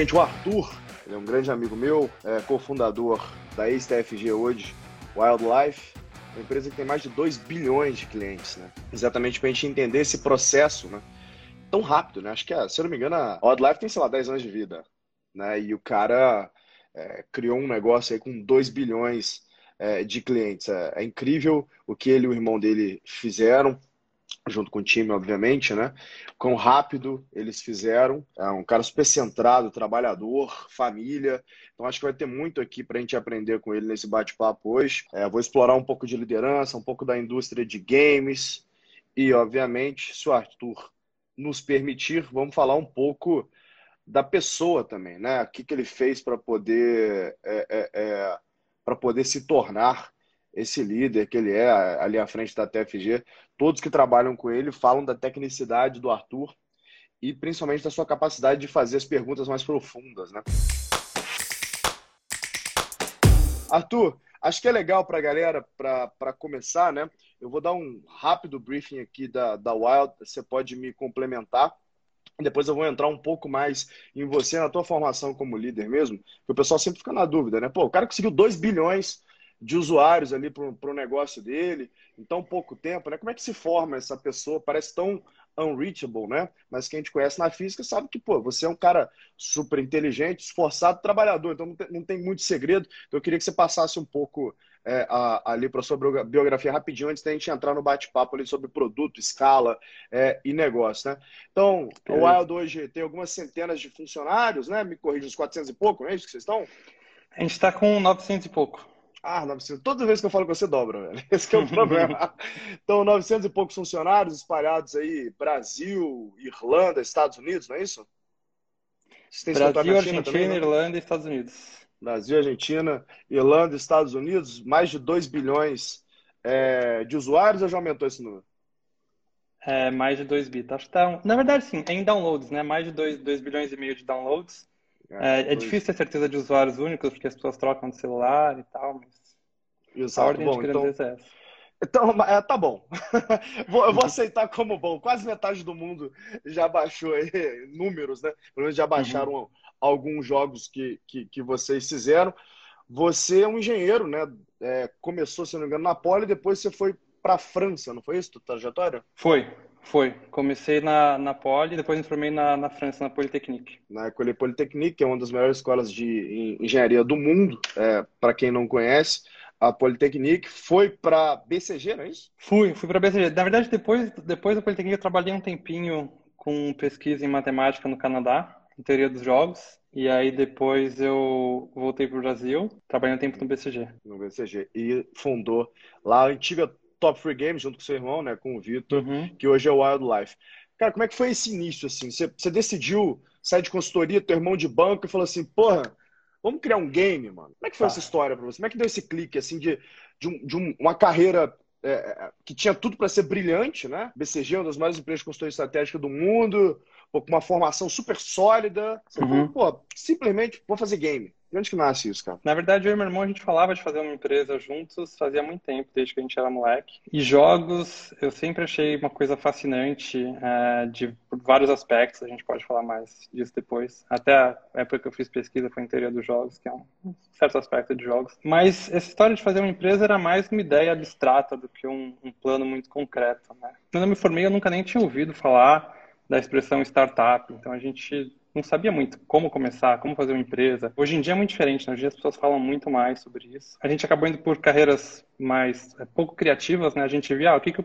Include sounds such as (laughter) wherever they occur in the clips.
Gente, o Arthur, ele é um grande amigo meu, é cofundador da ex-TFG hoje, Wildlife, uma empresa que tem mais de 2 bilhões de clientes, né? Exatamente para a gente entender esse processo, né? Tão rápido, né? Acho que, se eu não me engano, a Wildlife tem, sei lá, 10 anos de vida, né? E o cara é, criou um negócio aí com 2 bilhões é, de clientes. É, é incrível o que ele e o irmão dele fizeram junto com o time, obviamente, né? Quão rápido eles fizeram. É um cara super centrado, trabalhador, família. Então acho que vai ter muito aqui para a gente aprender com ele nesse bate-papo hoje. É, vou explorar um pouco de liderança, um pouco da indústria de games e, obviamente, se o Arthur nos permitir, vamos falar um pouco da pessoa também, né? O que, que ele fez para poder é, é, é para poder se tornar esse líder que ele é ali à frente da TFG, todos que trabalham com ele falam da tecnicidade do Arthur e principalmente da sua capacidade de fazer as perguntas mais profundas, né? Arthur, acho que é legal para a galera, para começar, né? Eu vou dar um rápido briefing aqui da, da Wild, você pode me complementar. Depois eu vou entrar um pouco mais em você, na tua formação como líder mesmo, porque o pessoal sempre fica na dúvida, né? Pô, o cara conseguiu 2 bilhões de usuários ali para o negócio dele em tão pouco tempo, né? Como é que se forma essa pessoa? Parece tão unreachable, né? Mas quem te conhece na física sabe que, pô, você é um cara super inteligente, esforçado, trabalhador, então não tem, não tem muito segredo. Então eu queria que você passasse um pouco é, a, ali para a sua biografia rapidinho, antes da gente entrar no bate-papo ali sobre produto, escala é, e negócio, né? Então, o Wild hoje tem algumas centenas de funcionários, né? Me corrija os 400 e pouco, não é isso que vocês estão? A gente está com 900 e pouco. Ah, 900. Toda vez que eu falo com você, dobra, velho. (laughs) Esse é o problema. (laughs) então, 900 e poucos funcionários espalhados aí, Brasil, Irlanda, Estados Unidos, não é isso? Brasil, Argentina, também, né? Irlanda e Estados Unidos. Brasil, Argentina, Irlanda, Estados Unidos, mais de 2 bilhões é, de usuários ou já aumentou esse número? É, mais de 2 bits. Acho que tá, na verdade, sim, em downloads, né? Mais de 2, 2 bilhões e meio de downloads. É, é, difícil ter certeza de usuários únicos, porque as pessoas trocam de celular e tal, mas Exato. a ordem bom, de então... é essa. Então, é, tá bom. (laughs) vou, eu vou aceitar como bom. Quase metade do mundo já baixou aí, (laughs) números, né? Pelo menos já baixaram uhum. alguns jogos que, que, que, vocês fizeram. Você é um engenheiro, né? É, começou, se não me engano, na Poli, depois você foi para a França, não foi isso, tua trajetória? Foi, foi. Comecei na, na Poli, depois me formei na, na França, na Polytechnique. Na École Polytechnique, que é uma das melhores escolas de engenharia do mundo, é, para quem não conhece. A Polytechnique foi para BCG, não é isso? Fui, fui para BCG. Na verdade, depois, depois da Polytechnique, eu trabalhei um tempinho com pesquisa em matemática no Canadá, em teoria dos jogos. E aí depois eu voltei para o Brasil, trabalhei um tempo no BCG. No BCG. E fundou lá a antiga Top Free Games, junto com seu irmão, né? Com o Vitor, uhum. que hoje é o Wildlife. Cara, como é que foi esse início, assim? Você, você decidiu sair de consultoria, teu irmão de banco, e falou assim, porra, vamos criar um game, mano. Como é que foi tá. essa história para você? Como é que deu esse clique, assim, de, de, um, de um, uma carreira é, é que tinha tudo para ser brilhante, né? BCG é uma das maiores empresas de consultoria estratégica do mundo, com uma formação super sólida. Você uhum. falou, pô, simplesmente vou fazer game. De onde que nasce isso, cara? Na verdade, eu e meu irmão, a gente falava de fazer uma empresa juntos fazia muito tempo, desde que a gente era moleque. E jogos, eu sempre achei uma coisa fascinante é, de vários aspectos, a gente pode falar mais disso depois. Até a época que eu fiz pesquisa foi teoria dos jogos, que é um certo aspecto de jogos. Mas essa história de fazer uma empresa era mais uma ideia abstrata do que um, um plano muito concreto, né? Quando eu me formei, eu nunca nem tinha ouvido falar da expressão startup. Então a gente não sabia muito como começar, como fazer uma empresa. Hoje em dia é muito diferente, né? hoje em dia as pessoas falam muito mais sobre isso. A gente acabou indo por carreiras mais é, pouco criativas, né? A gente via, ah, o que, que eu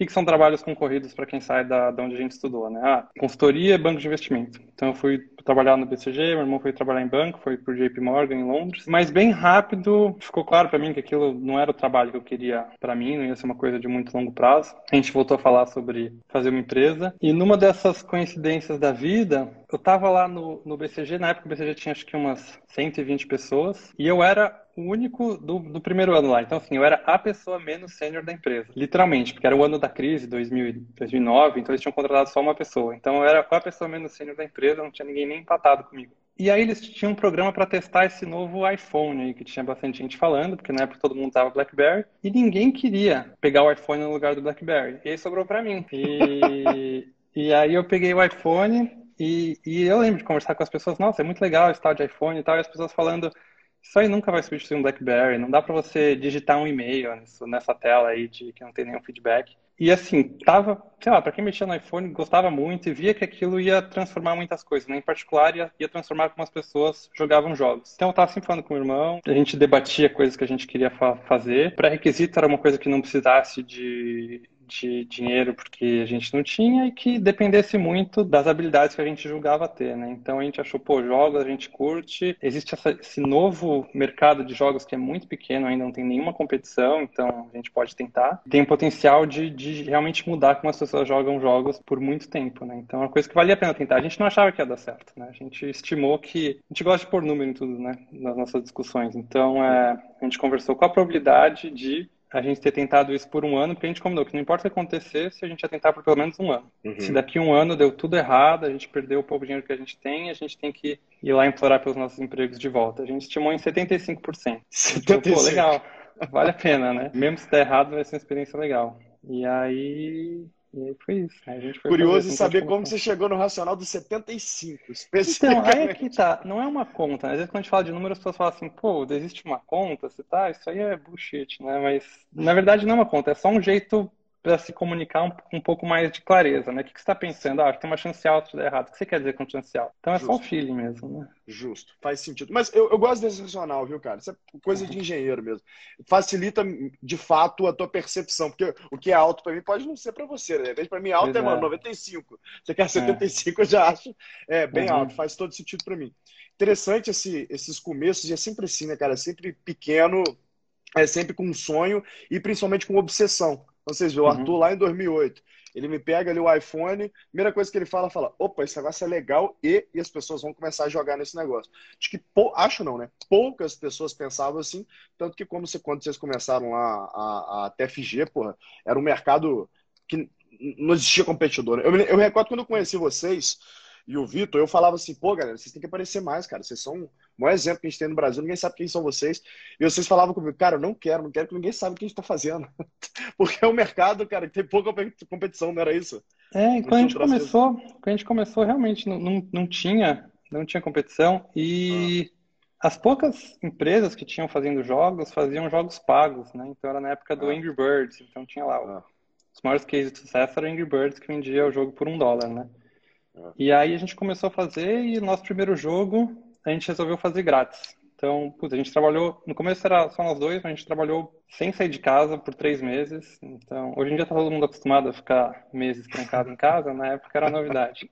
que, que são trabalhos concorridos para quem sai da, da onde a gente estudou, né? Ah, consultoria e banco de investimento. Então eu fui trabalhar no BCG, meu irmão foi trabalhar em banco, foi para o JP Morgan em Londres. Mas bem rápido ficou claro para mim que aquilo não era o trabalho que eu queria para mim, não ia ser uma coisa de muito longo prazo. A gente voltou a falar sobre fazer uma empresa. E numa dessas coincidências da vida, eu estava lá no, no BCG, na época o BCG tinha acho que umas 120 pessoas, e eu era o único do, do, primeiro ano lá. Então, assim, eu era a pessoa menos sênior da empresa. Literalmente, porque era o ano da crise, 2000, 2009, então eles tinham contratado só uma pessoa. Então, eu era a pessoa menos sênior da empresa, não tinha ninguém nem empatado comigo. E aí eles tinham um programa para testar esse novo iPhone aí, que tinha bastante gente falando, porque na época todo mundo usava BlackBerry, e ninguém queria pegar o iPhone no lugar do BlackBerry. E aí sobrou para mim. E, (laughs) e aí eu peguei o iPhone e, e eu lembro de conversar com as pessoas, nossa, é muito legal esse tal de iPhone e tal, e as pessoas falando, isso aí nunca vai substituir um BlackBerry, não dá para você digitar um e-mail nessa tela aí de que não tem nenhum feedback. E assim, tava, sei lá, para quem mexia no iPhone, gostava muito e via que aquilo ia transformar muitas coisas, né? Em particular, ia, ia transformar como as pessoas jogavam jogos. Então eu tava sempre falando com o meu irmão, a gente debatia coisas que a gente queria fa fazer. Pré-requisito era uma coisa que não precisasse de de dinheiro porque a gente não tinha e que dependesse muito das habilidades que a gente julgava ter, né? Então a gente achou, pô, jogos a gente curte, existe essa, esse novo mercado de jogos que é muito pequeno, ainda não tem nenhuma competição, então a gente pode tentar. Tem o potencial de, de realmente mudar como as pessoas jogam jogos por muito tempo, né? Então é uma coisa que valia a pena tentar. A gente não achava que ia dar certo, né? A gente estimou que a gente gosta de pôr número em tudo, né? Nas nossas discussões. Então é, a gente conversou com a probabilidade de a gente ter tentado isso por um ano, porque a gente combinou que não importa o que acontecesse, a gente ia tentar por pelo menos um ano. Uhum. Se daqui um ano deu tudo errado, a gente perdeu o pouco dinheiro que a gente tem, a gente tem que ir lá implorar pelos nossos empregos de volta. A gente estimou em 75%. 75%. Então, pô, legal, vale a pena, né? Mesmo se der errado, vai ser uma experiência legal. E aí e aí foi isso. Curioso em saber como você chegou no racional dos 75, especificamente. Então, aí é que tá. Não é uma conta. Né? Às vezes quando a gente fala de números, as pessoas falam assim, pô, existe uma conta, você tá? Isso aí é bullshit, né? Mas na verdade não é uma conta, é só um jeito para se comunicar um, um, pouco mais de clareza, né? O que, que você está pensando? Ah, tem uma chance alta de dar errado. O que você quer dizer com chance alta? Então é Justo. só o feeling mesmo, né? Justo, faz sentido. Mas eu, eu gosto desse racional, viu, cara? Isso é coisa de engenheiro mesmo. Facilita, de fato, a tua percepção, porque o que é alto para mim pode não ser para você. Né? Para mim, alto é, mano, 95. Você quer 75, é. eu já acho é, bem uhum. alto. Faz todo sentido para mim. Interessante esse, esses começos, e é sempre assim, né, cara? É sempre pequeno, é sempre com um sonho e principalmente com obsessão. Vocês vê, o uhum. Arthur lá em 2008, ele me pega ali o iPhone, primeira coisa que ele fala, fala, opa, esse negócio é legal e, e as pessoas vão começar a jogar nesse negócio. Acho que, pou, acho não, né? Poucas pessoas pensavam assim, tanto que como você, quando vocês começaram lá a, a TFG, porra, era um mercado que não existia competidor. Eu, eu recordo quando eu conheci vocês, e o Vitor, eu falava assim, pô, galera, vocês têm que aparecer mais, cara. Vocês são o maior exemplo que a gente tem no Brasil, ninguém sabe quem são vocês. E vocês falavam comigo, cara, eu não quero, não quero que ninguém saiba o que a gente tá fazendo. (laughs) Porque é um mercado, cara, que tem pouca competição, não era isso? É, quando a gente começou, quando a gente começou, realmente não, não, não tinha, não tinha competição. E ah. as poucas empresas que tinham fazendo jogos, faziam jogos pagos, né? Então era na época do ah. Angry Birds, então tinha lá. Ah. Os maiores cases de sucesso eram Angry Birds, que vendia o jogo por um dólar, né? E aí a gente começou a fazer e nosso primeiro jogo a gente resolveu fazer grátis. Então, putz, a gente trabalhou, no começo era só nós dois, mas a gente trabalhou sem sair de casa por três meses. Então, hoje em dia tá todo mundo acostumado a ficar meses trancado em casa, na época era novidade.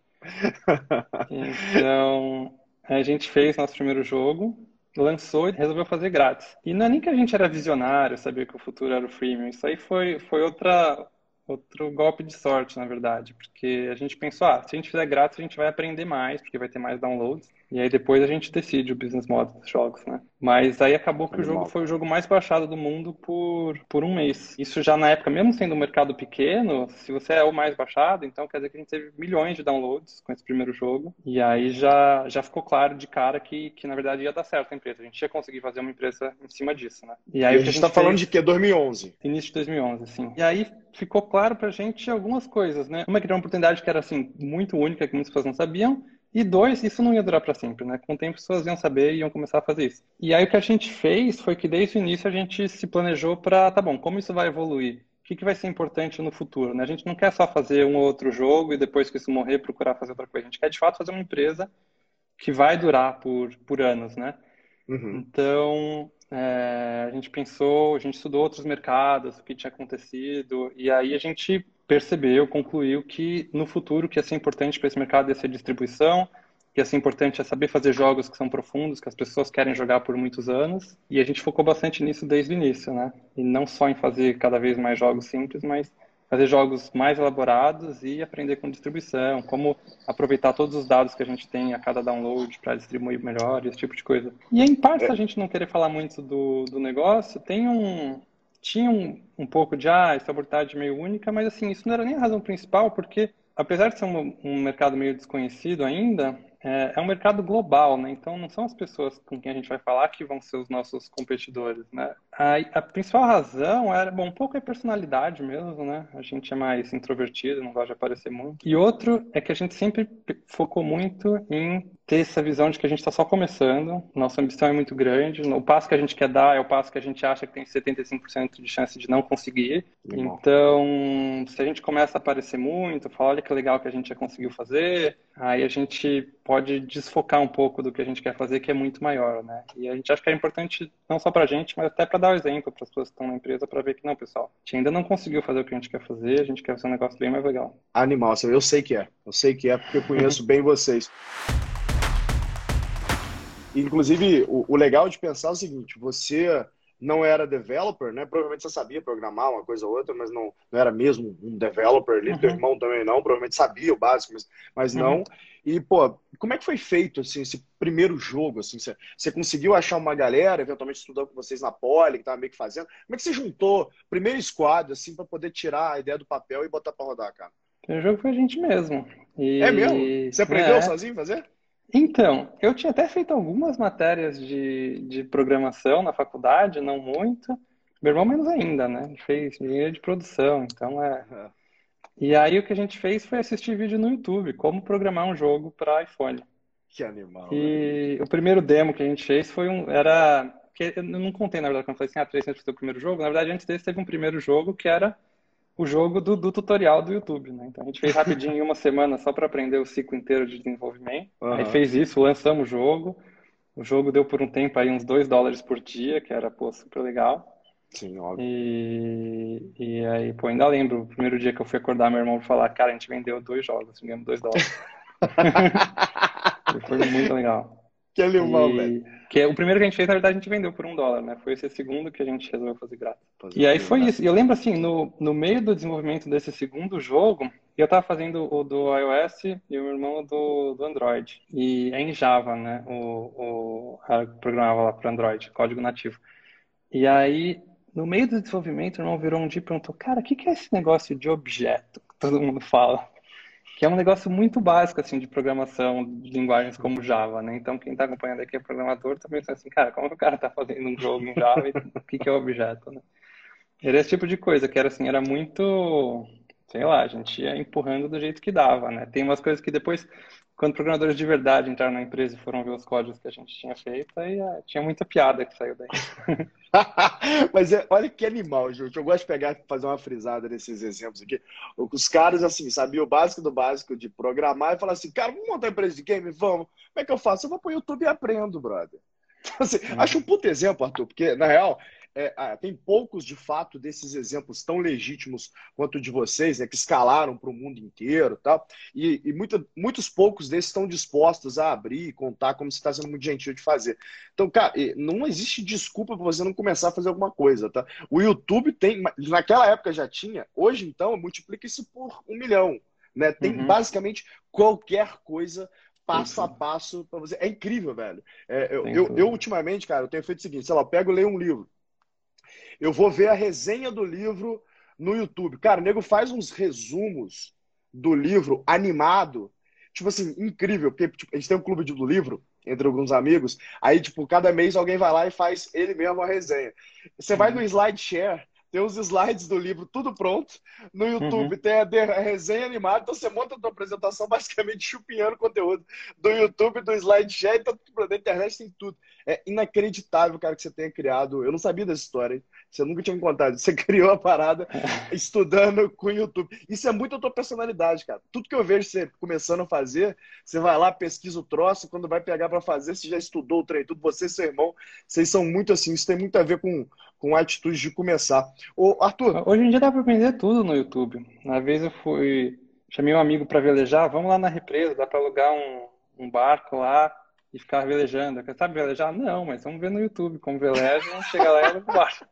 Então, a gente fez nosso primeiro jogo, lançou e resolveu fazer grátis. E não é nem que a gente era visionário, sabia que o futuro era o freemium. Isso aí foi, foi outra, outro golpe de sorte, na verdade. Porque a gente pensou, ah, se a gente fizer grátis, a gente vai aprender mais, porque vai ter mais downloads. E aí depois a gente decide o business model dos jogos, né? Mas aí acabou que Animal. o jogo foi o jogo mais baixado do mundo por, por um mês. Isso já na época, mesmo sendo um mercado pequeno, se você é o mais baixado, então quer dizer que a gente teve milhões de downloads com esse primeiro jogo. E aí já, já ficou claro de cara que, que na verdade ia dar certo a empresa. A gente ia conseguir fazer uma empresa em cima disso, né? E aí e a gente está falando de que? 2011? Início de 2011, sim. E aí ficou claro pra gente algumas coisas, né? Uma que era uma oportunidade que era assim muito única, que muitas pessoas não sabiam, e dois, isso não ia durar para sempre, né? Com o tempo as pessoas iam saber e iam começar a fazer isso. E aí o que a gente fez foi que desde o início a gente se planejou para, tá bom, como isso vai evoluir? O que, que vai ser importante no futuro? Né? A gente não quer só fazer um ou outro jogo e depois que isso morrer procurar fazer outra coisa. A gente quer de fato fazer uma empresa que vai durar por, por anos, né? Uhum. Então, é, a gente pensou, a gente estudou outros mercados, o que tinha acontecido, e aí a gente percebeu, concluiu que no futuro o que ia ser importante para esse mercado ia ser distribuição, que ia ser importante é saber fazer jogos que são profundos, que as pessoas querem jogar por muitos anos, e a gente focou bastante nisso desde o início, né? E não só em fazer cada vez mais jogos simples, mas fazer jogos mais elaborados e aprender com distribuição, como aproveitar todos os dados que a gente tem a cada download para distribuir melhor, esse tipo de coisa. E em parte, é. a gente não querer falar muito do, do negócio, tem um, tinha um, um pouco de, ah, estabilidade meio única, mas assim, isso não era nem a razão principal, porque apesar de ser um, um mercado meio desconhecido ainda, é, é, um mercado global, né? Então não são as pessoas com quem a gente vai falar que vão ser os nossos competidores, né? A, a principal razão era, bom, um pouco é personalidade mesmo, né? A gente é mais introvertido, não gosta de aparecer muito. E outro é que a gente sempre focou muito em ter essa visão de que a gente está só começando, nossa ambição é muito grande, o passo que a gente quer dar é o passo que a gente acha que tem 75% de chance de não conseguir. Então, se a gente começa a aparecer muito, falar, olha que legal que a gente já conseguiu fazer, aí a gente pode desfocar um pouco do que a gente quer fazer, que é muito maior, né? E a gente acha que é importante não só para a gente, mas até para dar o exemplo para as pessoas que estão na empresa, para ver que não, pessoal, a gente ainda não conseguiu fazer o que a gente quer fazer, a gente quer fazer um negócio bem mais legal. Animal, eu sei que é, eu sei que é porque eu conheço bem vocês. Inclusive, o, o, legal de pensar é o seguinte: você não era developer, né? Provavelmente você sabia programar uma coisa ou outra, mas não, não era mesmo um developer ali. Uhum. Teu irmão também não, provavelmente sabia o básico, mas, mas uhum. não. E, pô, como é que foi feito, assim, esse primeiro jogo, assim? Você, você conseguiu achar uma galera, eventualmente estudando com vocês na Poli, que tava meio que fazendo? Como é que você juntou primeiro squad, assim, para poder tirar a ideia do papel e botar para rodar, cara? O jogo foi a gente mesmo. E... É mesmo? Você aprendeu é. sozinho a fazer? Então, eu tinha até feito algumas matérias de, de programação na faculdade, não muito. Meu irmão menos ainda, né? Ele fez engenharia de produção, então é. E aí o que a gente fez foi assistir vídeo no YouTube, como programar um jogo para iPhone. Que animal. E né? o primeiro demo que a gente fez foi um. Era. Que eu não contei, na verdade, quando eu falei assim, ah, três anos o primeiro jogo. Na verdade, antes desse teve um primeiro jogo que era o jogo do, do, tutorial do YouTube, né? Então a gente fez rapidinho em uma semana só para aprender o ciclo inteiro de desenvolvimento. Uhum. Aí fez isso, lançamos o jogo. O jogo deu por um tempo aí uns 2 dólares por dia, que era, pô, super legal. Sim, óbvio. E, e aí, pô, ainda lembro, o primeiro dia que eu fui acordar meu irmão falar, cara, a gente vendeu dois jogos, ganhamos 2 dólares. (laughs) foi muito legal. Que animal, e... velho. Que é, o primeiro que a gente fez, na verdade, a gente vendeu por um dólar, né? Foi esse segundo que a gente resolveu fazer grátis. e aí foi isso. E eu lembro, assim, no, no meio do desenvolvimento desse segundo jogo, eu tava fazendo o do iOS e o meu irmão do, do Android. E é em Java, né? O, o, programava lá para Android, código nativo. E aí, no meio do desenvolvimento, o irmão virou um dia e perguntou, cara, o que, que é esse negócio de objeto que todo mundo fala? Que é um negócio muito básico assim de programação de linguagens como Java, né? Então quem está acompanhando aqui é programador está pensando assim, cara, como que o cara está fazendo um jogo em Java o que, que é objeto, né? Era esse tipo de coisa que era assim, era muito, sei lá, a gente ia empurrando do jeito que dava, né? Tem umas coisas que depois quando programadores de verdade entraram na empresa e foram ver os códigos que a gente tinha feito, aí é, tinha muita piada que saiu daí. (laughs) Mas é, olha que animal, gente. Eu gosto de pegar fazer uma frisada nesses exemplos aqui. Os caras, assim, sabiam o básico do básico de programar e falar assim, cara, vamos montar uma empresa de game? Vamos. Como é que eu faço? Eu vou pro YouTube e aprendo, brother. Então, assim. Acho um puto exemplo, Arthur, porque, na real, é, tem poucos, de fato, desses exemplos tão legítimos quanto o de vocês, né, que escalaram para o mundo inteiro tal, e, e muita, muitos poucos desses estão dispostos a abrir e contar como você está sendo muito gentil de fazer. Então, cara, não existe desculpa para você não começar a fazer alguma coisa, tá? O YouTube tem, naquela época já tinha, hoje então, multiplica isso por um milhão. Né? Tem uhum. basicamente qualquer coisa passo a passo para você. É incrível, velho. É, eu, eu, eu, ultimamente, cara, eu tenho feito o seguinte: sei lá, eu pego, leio um livro. Eu vou ver a resenha do livro no YouTube. Cara, o nego faz uns resumos do livro animado. Tipo assim, incrível, porque tipo, a gente tem um clube do livro entre alguns amigos. Aí, tipo, cada mês alguém vai lá e faz ele mesmo a resenha. Você vai no SlideShare, tem os slides do livro tudo pronto. No YouTube uhum. tem a, a, resenha animada, então você monta a tua apresentação basicamente chupinhando conteúdo do YouTube, do SlideShare, então tudo da internet tem tudo. É inacreditável, cara, que você tenha criado. Eu não sabia dessa história, hein? Você nunca tinha me contado. Você (laughs) criou a parada (laughs) estudando com o YouTube. Isso é muito a tua personalidade, cara. Tudo que eu vejo você começando a fazer, você vai lá, pesquisa o troço, quando vai pegar para fazer, você já estudou o treino, tudo. Você e seu irmão, vocês são muito assim. Isso tem muito a ver com, com a atitude de começar. Ô, Arthur. Hoje em dia dá para aprender tudo no YouTube. Uma vez eu fui. Chamei um amigo para velejar, vamos lá na represa, dá para alugar um, um barco lá e ficar velejando. Sabe velejar? Não, mas vamos ver no YouTube como veleja, chega lá e aluga o barco.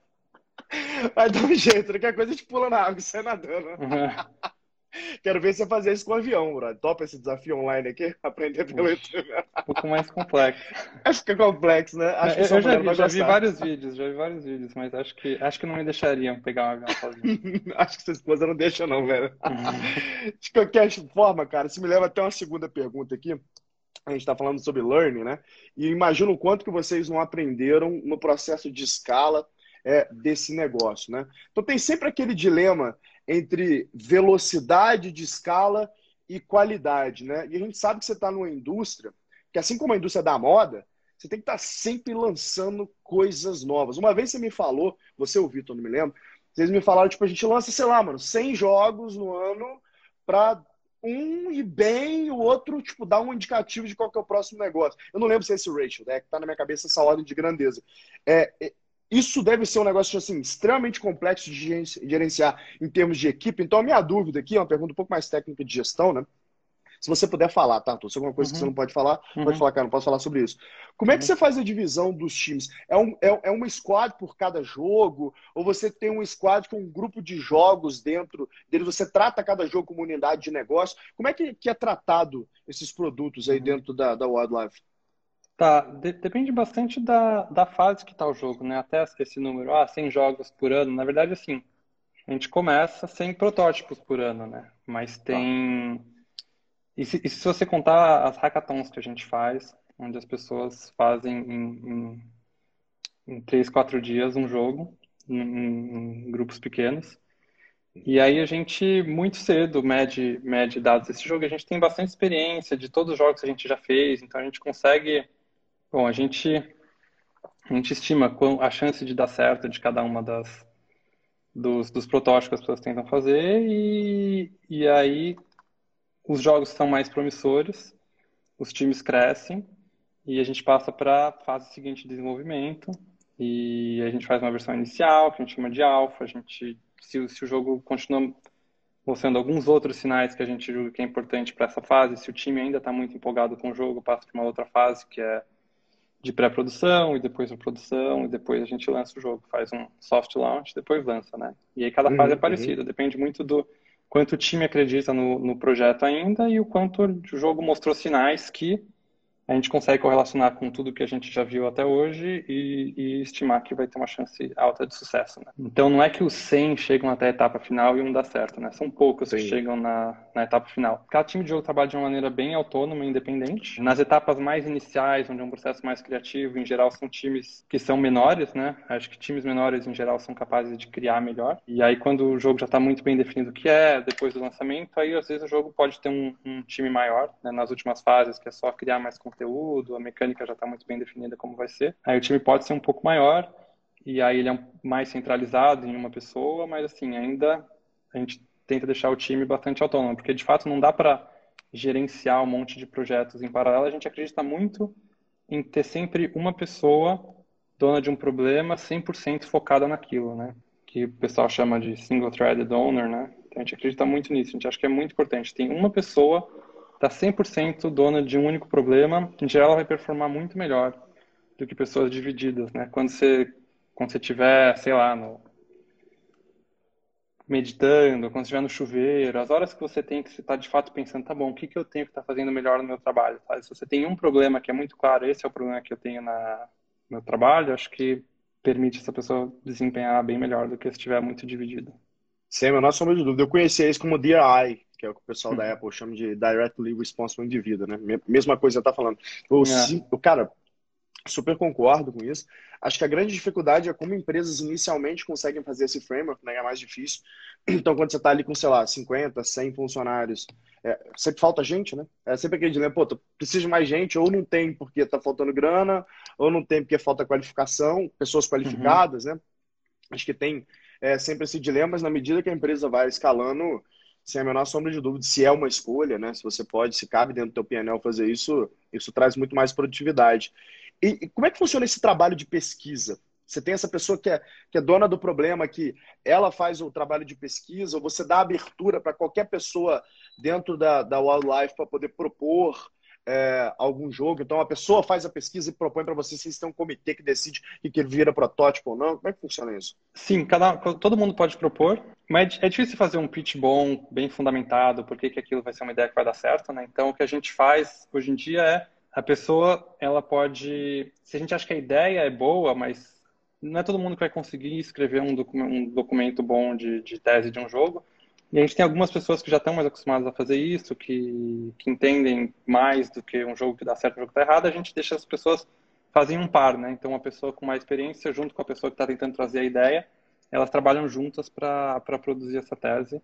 (laughs) Vai dar um jeito, qualquer coisa a gente pula na água e sai nadando. Uhum. Quero ver você fazer isso com o avião, bro. Topa esse desafio online aqui? (laughs) Aprender pelo YouTube. Um pouco mais complexo. (laughs) Acho que é complexo, né? Acho que eu, eu já, vi, já vi vários vídeos, já vi vários vídeos, mas acho que, acho que não me deixariam pegar um avião sozinho. (laughs) acho que sua esposa não deixa, não, velho. Uhum. De qualquer forma, cara, isso me leva até uma segunda pergunta aqui. A gente está falando sobre learning, né? E imagino o quanto que vocês não aprenderam no processo de escala é, desse negócio. Né? Então tem sempre aquele dilema entre velocidade de escala e qualidade. Né? E a gente sabe que você está numa indústria que, assim como a indústria da moda, você tem que estar tá sempre lançando coisas novas. Uma vez você me falou, você ou o Vitor, não me lembro, vocês me falaram, tipo, a gente lança, sei lá, mano, 100 jogos no ano para um e bem, o outro, tipo, dá um indicativo de qual é o próximo negócio. Eu não lembro se é esse ratio, né? Que tá na minha cabeça essa ordem de grandeza. É, é isso deve ser um negócio assim, extremamente complexo de gerenciar em termos de equipe. Então, a minha dúvida aqui é uma pergunta um pouco mais técnica de gestão, né? Se você puder falar, tá, Se alguma coisa uhum. que você uhum. não pode falar, uhum. pode falar, cara, não posso falar sobre isso. Como é que uhum. você faz a divisão dos times? É, um, é, é uma squad por cada jogo? Ou você tem um squad com um grupo de jogos dentro dele? Você trata cada jogo como unidade de negócio? Como é que, que é tratado esses produtos aí uhum. dentro da, da Wildlife? Tá, de- depende bastante da, da fase que tá o jogo, né? Até esse número, ah, 100 jogos por ano. Na verdade, assim, a gente começa sem protótipos por ano, né? Mas tá. tem. E se, e se você contar as hackathons que a gente faz, onde as pessoas fazem em, em, em 3, 4 dias um jogo, em, em grupos pequenos. E aí a gente, muito cedo, mede, mede dados desse jogo. A gente tem bastante experiência de todos os jogos que a gente já fez, então a gente consegue Bom, a gente, a gente estima a chance de dar certo de cada uma das dos, dos protótipos que as pessoas tentam fazer e, e aí os jogos são mais promissores, os times crescem e a gente passa para a fase seguinte de desenvolvimento e a gente faz uma versão inicial que a gente chama de alfa, a gente se, se o jogo continua mostrando alguns outros sinais que a gente julga que é importante para essa fase, se o time ainda está muito empolgado com o jogo, passa para uma outra fase que é de pré-produção e depois a produção e depois a gente lança o jogo, faz um soft launch, depois lança, né? E aí cada fase é uhum, é parecida, depende muito do quanto o time acredita no, no projeto ainda e o quanto o jogo mostrou sinais que a gente consegue correlacionar com tudo que a gente já viu até hoje e, e estimar que vai ter uma chance alta de sucesso. Né? Então não é que os 100 chegam até a etapa final e um dá certo, né? São poucos Sim. que chegam na, na etapa final. Cada time de jogo trabalha de uma maneira bem autônoma e independente. Nas etapas mais iniciais, onde é um processo mais criativo, em geral são times que são menores, né? Acho que times menores em geral são capazes de criar melhor. E aí quando o jogo já está muito bem definido o que é, depois do lançamento, aí às vezes o jogo pode ter um, um time maior, né? nas últimas fases, que é só criar mais conteúdo conteúdo, a mecânica já está muito bem definida como vai ser. Aí o time pode ser um pouco maior e aí ele é mais centralizado em uma pessoa, mas assim, ainda a gente tenta deixar o time bastante autônomo, porque de fato não dá para gerenciar um monte de projetos em paralelo. A gente acredita muito em ter sempre uma pessoa dona de um problema 100% focada naquilo, né? Que o pessoal chama de single threaded owner, né? Então a gente acredita muito nisso, a gente acha que é muito importante. Tem uma pessoa está 100% dona de um único problema, em geral ela vai performar muito melhor do que pessoas divididas, né? Quando você quando você tiver, sei lá, no meditando, quando estiver no chuveiro, as horas que você tem que estar tá de fato pensando, tá bom, o que, que eu tenho que estar tá fazendo melhor no meu trabalho? Tá? Se você tem um problema que é muito claro, esse é o problema que eu tenho na, meu trabalho, acho que permite essa pessoa desempenhar bem melhor do que se estiver muito dividido. Sem a menor sombra de dúvida. Eu conhecia isso como DRI, que é o que o pessoal da uhum. Apple chama de Directly Responsible Individual, né? Mesma coisa que você está falando. O, é. Cara, super concordo com isso. Acho que a grande dificuldade é como empresas inicialmente conseguem fazer esse framework, né? É mais difícil. Então, quando você está ali com, sei lá, 50, 100 funcionários, é, sempre falta gente, né? É sempre aquele dilema, pô, precisa de mais gente, ou não tem porque está faltando grana, ou não tem porque falta qualificação, pessoas qualificadas, uhum. né? Acho que tem é, sempre esse dilema, mas na medida que a empresa vai escalando, sem a menor sombra de dúvida, se é uma escolha, né? Se você pode, se cabe dentro do teu PNL fazer isso, isso traz muito mais produtividade. E, e, como é que funciona esse trabalho de pesquisa? Você tem essa pessoa que é, que é dona do problema, que ela faz o trabalho de pesquisa, ou você dá abertura para qualquer pessoa dentro da, da Wildlife para poder propor é, algum jogo. Então a pessoa faz a pesquisa e propõe para você, vocês têm um comitê que decide que, que vira protótipo ou não. Como é que funciona isso? Sim, cada, todo mundo pode propor, mas é difícil fazer um pitch bom, bem fundamentado, porque que aquilo vai ser uma ideia que vai dar certo, né? Então o que a gente faz hoje em dia é a pessoa, ela pode. Se a gente acha que a ideia é boa, mas não é todo mundo que vai conseguir escrever um, documento, um documento bom de, de, tese de um jogo. E a gente tem algumas pessoas que já estão mais acostumadas a fazer isso, que, que entendem mais do que um jogo que dá certo e um jogo que está errado. A gente deixa as pessoas fazem um par, né? Então, uma pessoa com mais experiência junto com a pessoa que está tentando trazer a ideia, elas trabalham juntas para produzir essa tese.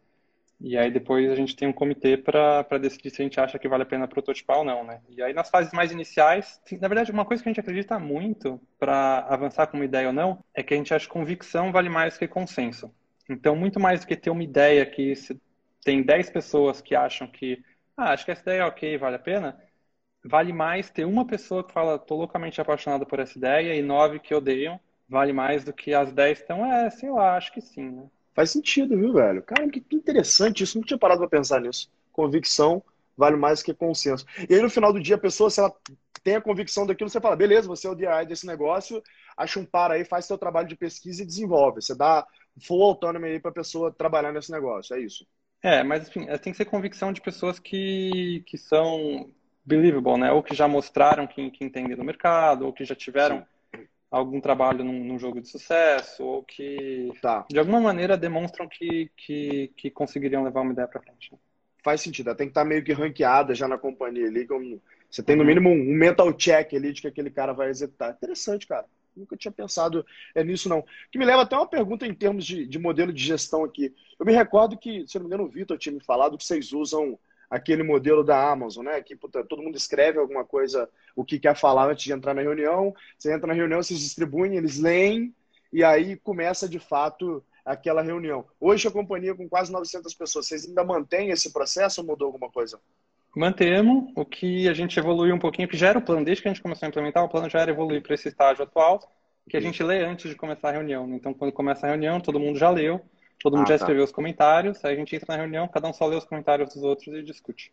E aí depois a gente tem um comitê para decidir se a gente acha que vale a pena prototipar ou não, né? E aí nas fases mais iniciais, na verdade, uma coisa que a gente acredita muito para avançar com uma ideia ou não é que a gente acha que convicção vale mais que consenso. Então, muito mais do que ter uma ideia que se tem 10 pessoas que acham que, ah, acho que essa ideia é ok, vale a pena, vale mais ter uma pessoa que fala, tô loucamente apaixonado por essa ideia e nove que odeiam, vale mais do que as 10 estão, é, sei lá, acho que sim, né? Faz sentido, viu, velho? Cara, que interessante isso. Não tinha parado para pensar nisso. Convicção vale mais que consenso. E aí, no final do dia, a pessoa, se ela tem a convicção daquilo, você fala, beleza, você é o DI desse negócio, acha um par aí, faz seu trabalho de pesquisa e desenvolve. Você dá full autonomy aí para a pessoa trabalhar nesse negócio, é isso. É, mas enfim, é, tem que ser convicção de pessoas que, que são believable, né? Ou que já mostraram que, que entendem do mercado, ou que já tiveram Sim algum trabalho num, num, jogo de sucesso ou que tá. de alguma maneira demonstram que, que, que conseguiriam levar uma ideia para frente. Faz sentido, ela tem que estar tá meio que ranqueada já na companhia ali, como você tem no uhum. mínimo um mental check ali de que aquele cara vai executar. Interessante, cara. Nunca tinha pensado é, nisso, não. Que me leva até uma pergunta em termos de, de modelo de gestão aqui. Eu me recordo que, se não me engano, o Vitor tinha me falado que vocês usam aquele modelo da Amazon, né? Que puta, todo mundo escreve alguma coisa, o que quer falar antes de entrar na reunião. Você entra na reunião, vocês distribuem, eles leem e aí começa de fato aquela reunião. Hoje a companhia com quase 900 pessoas, vocês ainda mantêm esse processo ou mudou alguma coisa? Mantemos, o que a gente evoluiu um pouquinho, que já era o plano, desde que a gente começou a implementar, o plano já era evoluir para esse estágio atual, que a gente lê antes de começar a reunião. Então, quando começa a reunião, todo mundo já leu, Todo mundo ah, já tá. escreveu os comentários, aí a gente entra na reunião, cada um só lê os comentários dos outros e discute.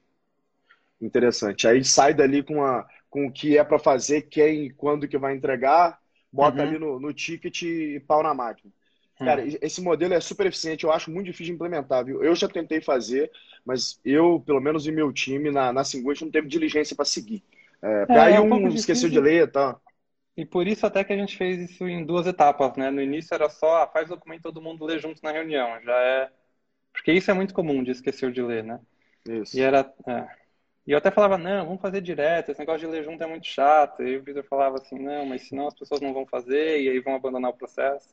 Interessante. Aí sai dali com, a, com o que é para fazer, quem e quando que vai entregar, bota uhum. ali no, no ticket e pau na máquina. Uhum. Cara, esse modelo é super eficiente, eu acho muito difícil de implementar, viu? Eu já tentei fazer, mas eu, pelo menos em meu time, na, na Singuit, não teve diligência para seguir. É, é, aí é um, um esqueceu de ler e tá? tal. E por isso até que a gente fez isso em duas etapas, né? No início era só, ah, faz o documento todo mundo lê junto na reunião. Já é... Porque isso é muito comum de esquecer de ler, né? Isso. E era... É. E eu até falava, não, vamos fazer direto, esse negócio de ler junto é muito chato. E o Vitor falava assim, não, mas senão as pessoas não vão fazer e aí vão abandonar o processo.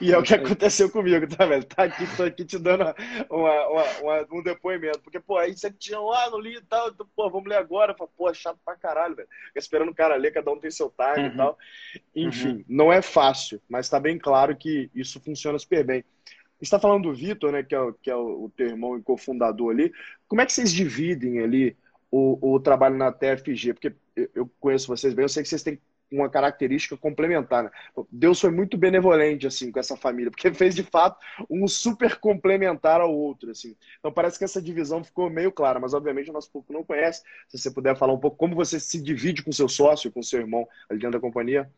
E é o que aconteceu comigo, tá, velho? Tá aqui, tô aqui te dando uma, uma, uma, um depoimento. Porque, pô, aí você tinha, ah, não li e tal, então, pô, vamos ler agora. Falo, pô, é chato pra caralho, velho. Fica esperando o cara ler, cada um tem seu time uhum. e tal. Enfim, uhum. não é fácil, mas tá bem claro que isso funciona super bem. Você está falando do Vitor, né, que é, o, que é o teu irmão e cofundador ali. Como é que vocês dividem ali o, o trabalho na TFG? Porque eu conheço vocês bem, eu sei que vocês têm uma característica complementar. Né? Deus foi muito benevolente assim com essa família, porque fez de fato um super complementar ao outro. Assim. Então parece que essa divisão ficou meio clara, mas obviamente o nosso público não conhece. Se você puder falar um pouco como você se divide com seu sócio, com seu irmão ali dentro da companhia.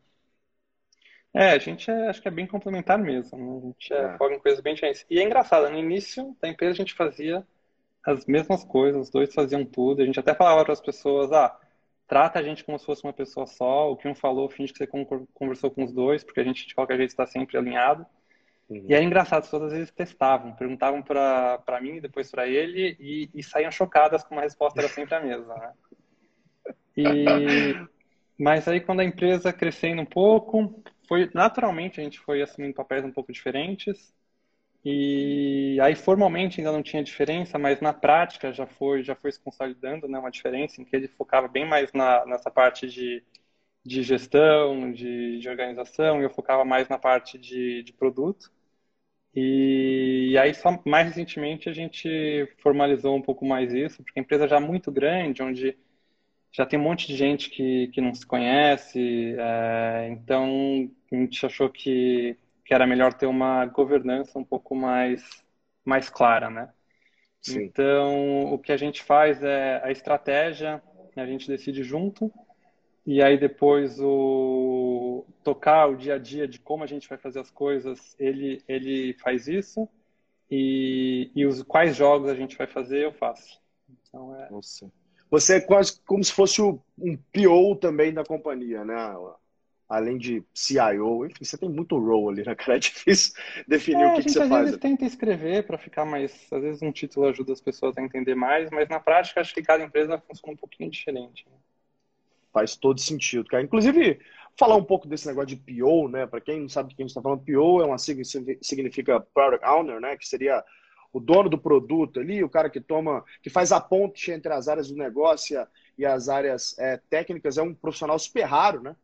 É, a gente é, acho que é bem complementar mesmo. Né? A gente é, é. foca em coisas bem diferentes. E é engraçado, no início da empresa a gente fazia as mesmas coisas, os dois faziam tudo. A gente até falava para as pessoas, ah, trata a gente como se fosse uma pessoa só. O que um falou, finge que você conversou com os dois, porque a gente de qualquer jeito está sempre alinhado. Uhum. E era engraçado, as pessoas às vezes testavam, perguntavam para mim, depois para ele, e, e, saíam chocadas com uma resposta era sempre a mesma. Né? E, mas aí quando a empresa crescendo um pouco, foi naturalmente a gente foi assumindo papéis um pouco diferentes. E aí formalmente ainda não tinha diferença, mas na prática já foi já foi se consolidando, né, uma diferença em que ele focava bem mais na, nessa parte de, de gestão, de, de organização, e eu focava mais na parte de, de produto. E, e, aí só mais recentemente a gente formalizou um pouco mais isso, porque a empresa já é muito grande, onde já tem um monte de gente que, que não se conhece, é, então a gente achou que que era melhor ter uma governança um pouco mais, mais clara, né? Sim. Então, o que a gente faz é a estratégia, a gente decide junto, e aí depois o tocar o dia a dia de como a gente vai fazer as coisas, ele, ele faz isso, e, e os quais jogos a gente vai fazer, eu faço. Então, é... Nossa. Você é quase como se fosse um PO também da companhia, né? Além de CIO, enfim, você tem muito role ali, né, cara? (laughs) É difícil definir é, o que, que você faz. A gente tenta escrever para ficar mais. Às vezes um título ajuda as pessoas a entender mais, mas na prática acho que cada empresa funciona um pouquinho diferente. Né? Faz todo sentido, cara. Inclusive, falar um pouco desse negócio de PO, né? Para quem não sabe do que a gente está falando, PO é uma significa Product Owner, né? Que seria o dono do produto ali, o cara que toma, que faz a ponte entre as áreas do negócio e as áreas é, técnicas, é um profissional super raro, né?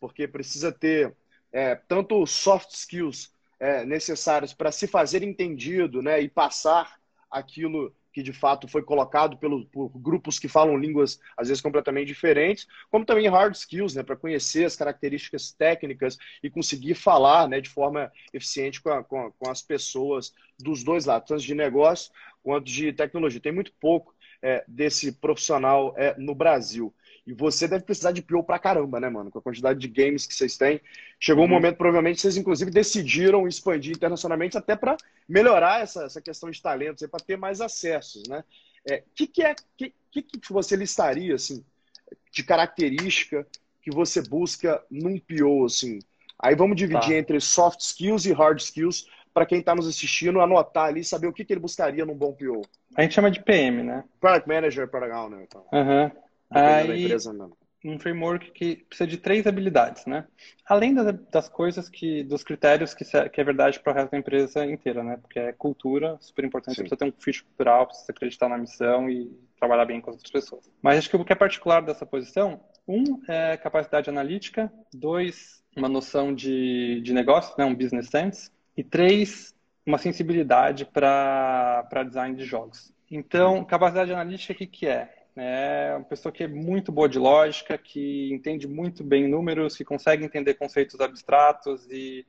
Porque precisa ter é, tanto soft skills é, necessários para se fazer entendido né, e passar aquilo que de fato foi colocado pelo, por grupos que falam línguas às vezes completamente diferentes, como também hard skills, né, para conhecer as características técnicas e conseguir falar né, de forma eficiente com, a, com, a, com as pessoas dos dois lados, tanto de negócio quanto de tecnologia. Tem muito pouco é, desse profissional é, no Brasil. E você deve precisar de PO pra caramba, né, mano? Com a quantidade de games que vocês têm. Chegou uhum. um momento, provavelmente, vocês inclusive decidiram expandir internacionalmente até para melhorar essa, essa questão de talentos, para ter mais acessos, né? O é, que, que é que, que, que você listaria, assim, de característica que você busca num PO, assim? Aí vamos dividir tá. entre soft skills e hard skills para quem está nos assistindo anotar ali, saber o que, que ele buscaria num bom PO. A gente chama de PM, né? Product Manager, Product Owner. Então. Uhum. Aí, um framework que precisa de três habilidades, né? Além das, das coisas que, dos critérios que, que é verdade para o resto da empresa inteira, né? Porque é cultura, super importante, Sim. você precisa ter um fit cultural, precisa acreditar na missão e trabalhar bem com as outras pessoas. Mas acho que o que é particular dessa posição, um é capacidade analítica, dois, uma noção de, de negócio, né? Um business sense, e três, uma sensibilidade para design de jogos. Então, capacidade analítica, o que, que é? É uma pessoa que é muito boa de lógica, que entende muito bem números, que consegue entender conceitos abstratos e,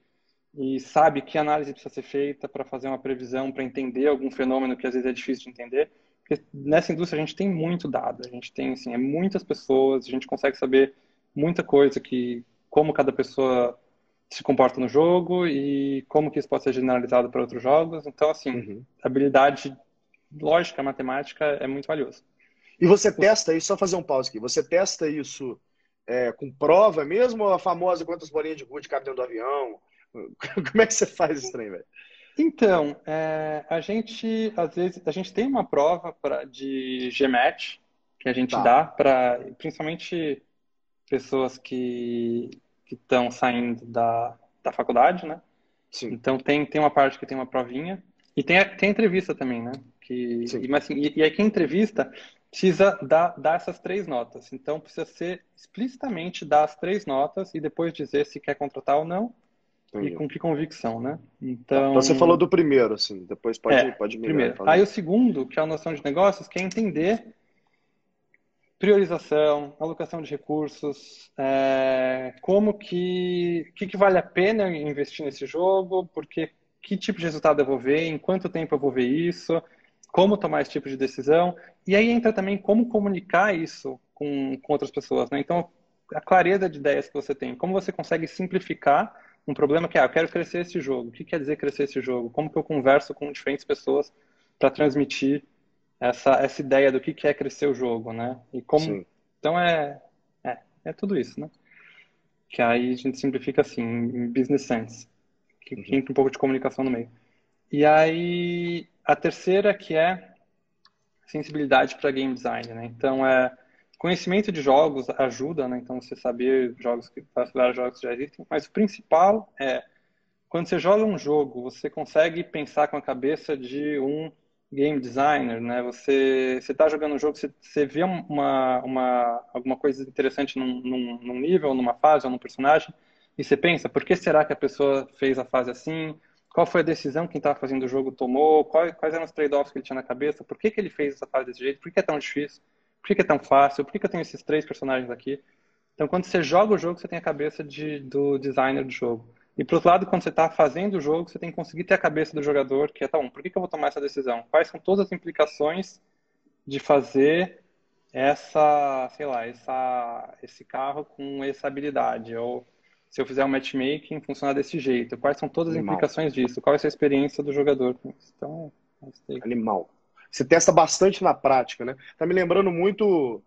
e sabe que análise precisa ser feita para fazer uma previsão, para entender algum fenômeno que às vezes é difícil de entender. Porque nessa indústria a gente tem muito dado, a gente tem assim, é muitas pessoas, a gente consegue saber muita coisa que como cada pessoa se comporta no jogo e como que isso pode ser generalizado para outros jogos. Então, assim, uhum. habilidade lógica, matemática é muito valioso. E você testa isso, só fazer um pause aqui, você testa isso é, com prova mesmo ou a famosa quantas bolinhas de gude cabem dentro do avião? (laughs) Como é que você faz isso trem, velho? Então, é, a gente, às vezes, a gente tem uma prova pra, de GMAT que a gente tá. dá para, principalmente, pessoas que estão saindo da, da faculdade, né? Sim. Então, tem, tem uma parte que tem uma provinha. E tem a, tem a entrevista também, né? Que, e, mas, assim, e, e aí, quem entrevista precisa dar, dar essas três notas. Então, precisa ser explicitamente dar as três notas e depois dizer se quer contratar ou não Entendi. e com que convicção, né? Então, você falou do primeiro, assim, depois pode, é, pode Primeiro. Aí o segundo, que é a noção de negócios, que é entender priorização, alocação de recursos, é, como que, que, que vale a pena investir nesse jogo, porque que tipo de resultado eu vou ver, em quanto tempo eu vou ver isso, como tomar esse tipo de decisão, e aí entra também como comunicar isso com, com outras pessoas, né? Então, a clareza de ideias que você tem, como você consegue simplificar um problema que é, ah, eu quero crescer esse jogo, o que quer dizer crescer esse jogo, como que eu converso com diferentes pessoas para transmitir essa, essa ideia do que, que é crescer o jogo, né? E como. Sim. Então é, é, é tudo isso, né? Que aí a gente simplifica assim, em business sense. Que, uhum. que entra um pouco de comunicação no meio. E aí a terceira que é sensibilidade para game design, né? Então é conhecimento de jogos ajuda, né? Então você saber jogos que vários jogos que já existem, mas o principal é quando você joga um jogo, você consegue pensar com a cabeça de um game designer, né? Você você está jogando um jogo, você, você vê uma, uma alguma coisa interessante num, num, num, nível, numa fase ou num personagem e você pensa, por que será que a pessoa fez a fase assim? Qual foi a decisão que quem estava fazendo o jogo tomou? Quais, quais eram os trade-offs que ele tinha na cabeça? Por que, que ele fez essa fase desse jeito? Por que é tão difícil? Por que, que é tão fácil? Por que, que eu tenho esses três personagens aqui? Então, quando você joga o jogo, você tem a cabeça de, do designer do jogo. E por outro lado, quando você está fazendo o jogo, você tem que conseguir ter a cabeça do jogador, que é, tá bom, por que, que eu vou tomar essa decisão? Quais são todas as implicações de fazer essa, sei lá, essa, esse carro com essa habilidade? Ou se eu fizer um matchmaking, funcionar desse jeito? Quais são todas as Animal. implicações disso? Qual é a experiência do jogador com isso? Então, é Animal. Você testa bastante na prática, né? Tá me lembrando muito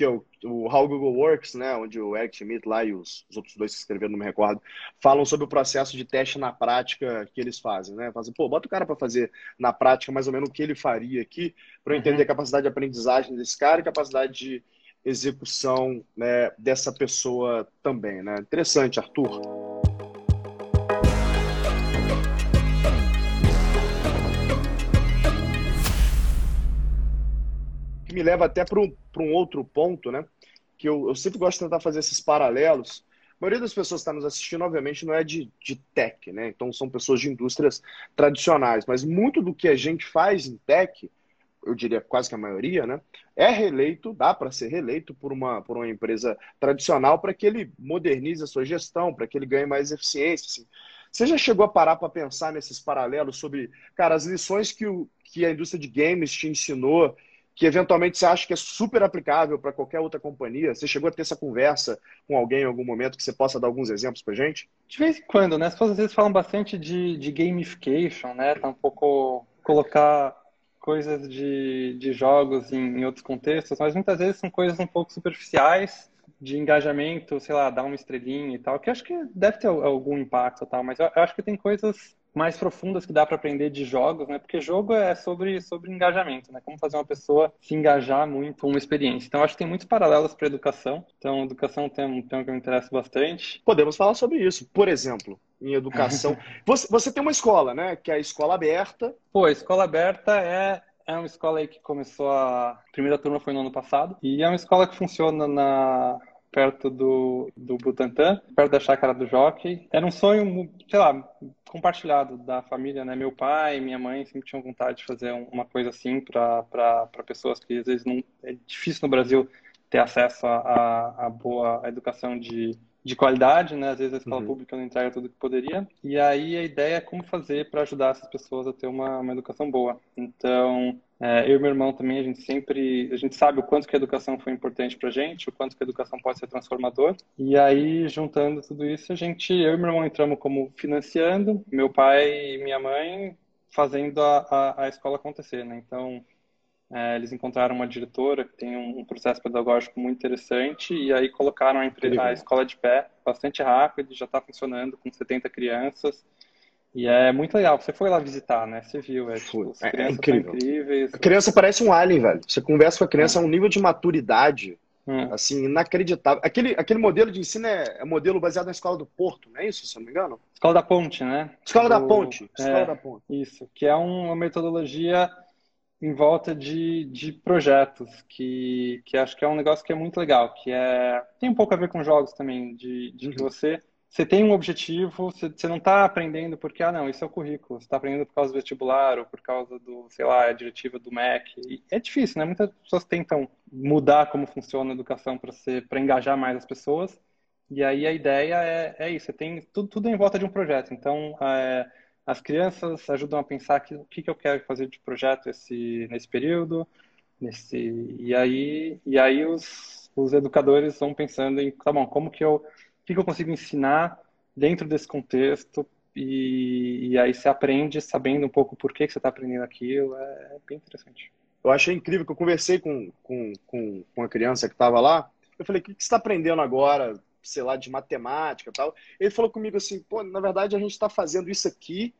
que é o, o How Google Works, né, onde o Eric Schmidt lá e os, os, outros dois que escreveram, não me recordo, falam sobre o processo de teste na prática que eles fazem, né? Fazem, pô, bota o cara para fazer na prática mais ou menos o que ele faria aqui, para eu entender uhum. a capacidade de aprendizagem desse cara e capacidade de execução né, dessa pessoa também, né? Interessante, Arthur. que me leva até para um, outro ponto, né? Que eu, eu sempre gosto de tentar fazer esses paralelos. A maioria das pessoas que está nos assistindo, obviamente, não é de, de tech, né? Então são pessoas de indústrias tradicionais, mas muito do que a gente faz em tech, eu diria quase que a maioria, né? É reeleito, dá para ser reeleito por uma, por uma empresa tradicional para que ele modernize a sua gestão, para que ele ganhe mais eficiência. Assim. Você já chegou a parar para pensar nesses paralelos sobre, cara, as lições que, o, que a indústria de games te ensinou que eventualmente você acha que é super aplicável para qualquer outra companhia? Você chegou a ter essa conversa com alguém em algum momento que você possa dar alguns exemplos para gente? De vez em quando, né? As pessoas às vezes falam bastante de, de gamification, né? Tá um pouco colocar coisas de, de jogos em, em outros contextos, mas muitas vezes são coisas um pouco superficiais de engajamento, sei lá, dar uma estrelinha e tal, que acho que deve ter algum impacto e tal, mas eu, eu acho que tem coisas mais profundas que dá para aprender de jogos, né? Porque jogo é sobre, sobre engajamento, né? Como fazer uma pessoa se engajar muito com uma experiência. Então, acho que tem muitos paralelos para educação. Então, educação tem um tema que me interessa bastante. Podemos falar sobre isso. Por exemplo, em educação. (laughs) você, você tem uma escola, né? Que é a escola aberta. Pô, a escola aberta é é uma escola aí que começou a. a primeira turma foi no ano passado. E é uma escola que funciona na, perto do, do Butantã, perto da chácara do Jockey. Era um sonho, sei lá, compartilhado da família, né? Meu pai minha mãe sempre tinham vontade de fazer uma coisa assim para pessoas que às vezes não é difícil no Brasil ter acesso a, a, a boa educação de, de qualidade, né? Às vezes a escola uhum. pública não entrega tudo que poderia. E aí a ideia é como fazer para ajudar essas pessoas a ter uma, uma educação boa. Então, é, eu e meu irmão também, a gente sempre, a gente sabe o quanto que a educação foi importante para a gente, o quanto que a educação pode ser transformador. E aí, juntando tudo isso, a gente, eu e meu irmão entramos como financiando, meu pai e minha mãe fazendo a, a, a escola acontecer, né? Então, é, eles encontraram uma diretora que tem um, um, processo pedagógico muito interessante e aí colocaram a, empresa, a escola de pé bastante rápido, já está funcionando com 70 crianças. E é muito legal. Você foi lá visitar, né? Você viu, é, tipo, é, é incrível. incríveis. A criança parece um alien, velho. Você conversa com a criança a é. um nível de maturidade hum. assim, inacreditável. Aquele, aquele modelo de ensino é, é, modelo baseado na escola do Porto, não é isso, se eu não me engano? Escola da Ponte, né? Escola do... da Ponte. Escola é, da Ponte. Isso, que é uma metodologia em volta de, de projetos, que, que acho que é um negócio que é muito legal, que é tem um pouco a ver com jogos também, de, de uhum. que você você tem um objetivo, você, você não está aprendendo porque, ah, não, isso é o currículo, você está aprendendo por causa do vestibular ou por causa do, sei lá, a diretiva do MEC. E é difícil, né? Muitas pessoas tentam mudar como funciona a educação para engajar mais as pessoas. E aí a ideia é, é isso, você tem tudo, tudo em volta de um projeto. Então, é, as crianças ajudam a pensar que, o que, que eu quero fazer de projeto esse, nesse período, nesse, e aí, e aí os, os educadores vão pensando em, tá bom, como que eu que, que eu consigo ensinar dentro desse contexto e, e, aí você aprende sabendo um pouco por que, que você está aprendendo aquilo, é, é, bem interessante. Eu achei incrível que eu conversei com, com, com, com uma criança que estava lá, eu falei, o que, que você está aprendendo agora, sei lá, de matemática e tal? Ele falou comigo assim, pô, na verdade a gente está fazendo isso aqui, ele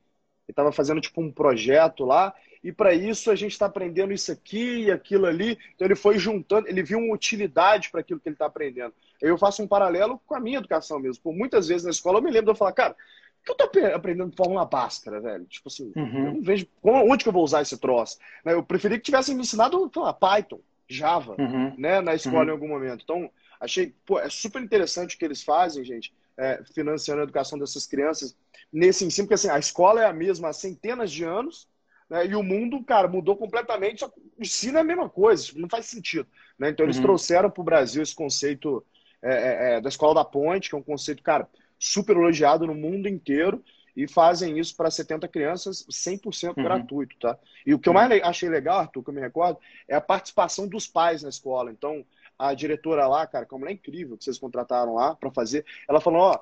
estava fazendo tipo um projeto lá, e para isso a gente está aprendendo isso aqui e aquilo ali. Então ele foi juntando, ele viu uma utilidade para aquilo que ele está aprendendo. Eu faço um paralelo com a minha educação mesmo. Por muitas vezes na escola eu me lembro de eu falar, cara, o que eu estou aprendendo Fórmula Bhaskara, velho? Tipo assim, uhum. eu não vejo onde que eu vou usar esse troço. Né, eu preferi que tivessem me ensinado lá, Python, Java, uhum. né, na escola uhum. em algum momento. Então, achei, pô, é super interessante o que eles fazem, gente, é, financiando a educação dessas crianças nesse ensino, porque assim, a escola é a mesma há centenas de anos, né? E o mundo, cara, mudou completamente. Só ensino é a mesma coisa, não faz sentido. Né? Então, eles uhum. trouxeram para o Brasil esse conceito é, é, é, da Escola da Ponte, que é um conceito, cara, super elogiado no mundo inteiro, e fazem isso para 70 crianças 100% uhum. gratuito, tá? E o que eu mais achei legal, Arthur, que eu me recordo, é a participação dos pais na escola. Então, a diretora lá, cara, como é incrível que vocês contrataram lá para fazer, ela falou: Ó,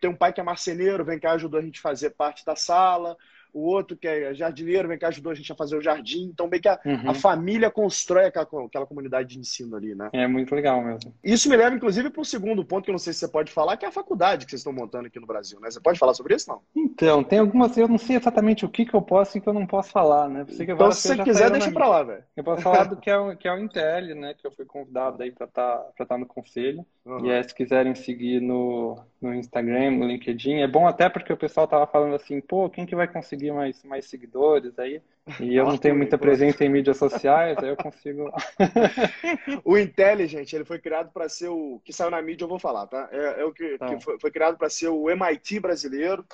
tem um pai que é marceneiro, vem cá, ajudou a gente a fazer parte da sala o outro que é jardineiro, vem cá, ajudou a gente a fazer o jardim. Então, bem que a, uhum. a família constrói aquela, aquela, comunidade de ensino ali, né? É muito legal mesmo. Isso me leva, inclusive, para o segundo ponto, que eu não sei se você pode falar, que é a faculdade que vocês estão montando aqui no Brasil, né? Você pode falar sobre isso, não? Então, tem algumas, eu não sei exatamente o que, que eu posso e o que eu não posso falar, né? então, se você quiser, deixa para lá, velho. Eu posso falar do (laughs) que é, o, que é o Intel, né? Que eu fui convidado aí para estar tá, tá no conselho. Uhum. E é, se quiserem seguir no, no Instagram, no LinkedIn, é bom até porque o pessoal tava falando assim, pô, quem que vai conseguir mais, mais seguidores aí? E eu não tenho muita presença em mídias sociais, aí eu consigo. (laughs) o Intelligent, ele foi criado para ser o. que saiu na mídia, eu vou falar, tá? É, é o que, tá. que foi, foi, criado para ser o MIT brasileiro.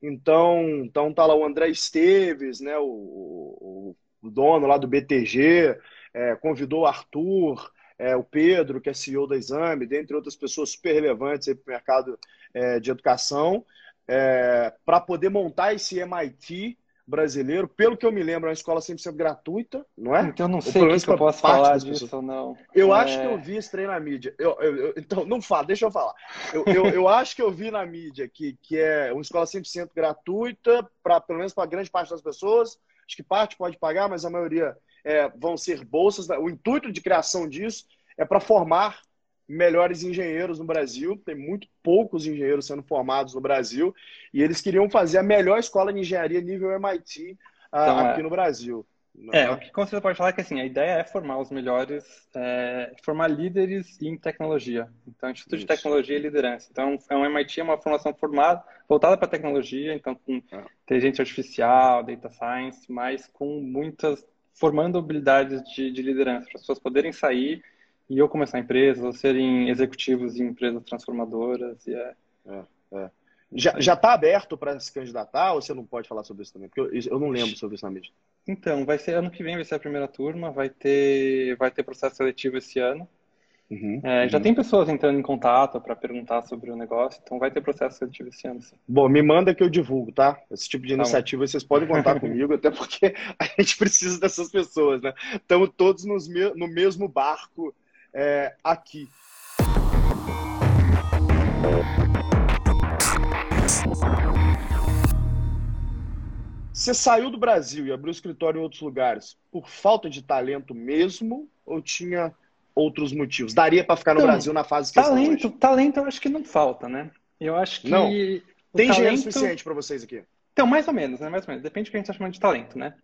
Então, então tá lá o André Esteves, né? O, o, o dono lá do BTG, é, convidou o Arthur é, o Pedro, que é CEO da Exame, dentre outras pessoas super relevantes para o mercado é, de educação, é, para poder montar esse MIT brasileiro. Pelo que eu me lembro, é uma escola 100% gratuita, não é? Então, eu não sei o que, que eu posso falar disso ou não. Eu é... acho que eu vi esse trem na mídia. Eu, eu, eu, então, não fala, deixa eu falar. Eu, eu, eu, acho que eu vi na mídia que, que é uma escola 100% gratuita, pra, pelo menos para grande parte das pessoas. Acho que parte pode pagar, mas a maioria é, vão ser bolsas. O intuito de criação disso é para formar melhores engenheiros no Brasil. Tem muito poucos engenheiros sendo formados no Brasil e eles queriam fazer a melhor escola de engenharia nível MIT ah, então, aqui é. no Brasil. É, é, o que você pode falar é que assim, a ideia é formar os melhores, é, formar líderes em tecnologia. Então, Instituto Isso. de Tecnologia e Liderança. Então, é um MIT, é uma formação formada, voltada para tecnologia, então com é. inteligência artificial, data science, mas com muitas formando habilidades de, de liderança, para as pessoas poderem sair e ou começar empresas, ou serem executivos em empresas transformadoras. E é... é, é. Já, já está aberto para se candidatar ou você não pode falar sobre isso também? Porque eu, eu não lembro sobre isso na mídia. Então, vai ser ano que vem, vai ser a primeira turma, vai ter, vai ter processo seletivo esse ano. Uhum, é, uhum. Já tem pessoas entrando em contato para perguntar sobre o negócio, então vai ter processo seletivo esse ano. Sim. Bom, me manda que eu divulgo, tá? Esse tipo de tá iniciativa vocês podem contar (laughs) comigo, até porque a gente precisa dessas pessoas, né? Estamos todos nos, no mesmo barco é, aqui. Você saiu do Brasil e abriu escritório em outros lugares por falta de talento mesmo ou tinha outros motivos? Daria para ficar no então, Brasil na fase que talento, talento eu acho que não falta, né? Eu acho que não. Tem talento... suficiente para vocês aqui? Então, mais ou menos, né? Mais ou menos. Depende do que a gente está chamando de talento, né?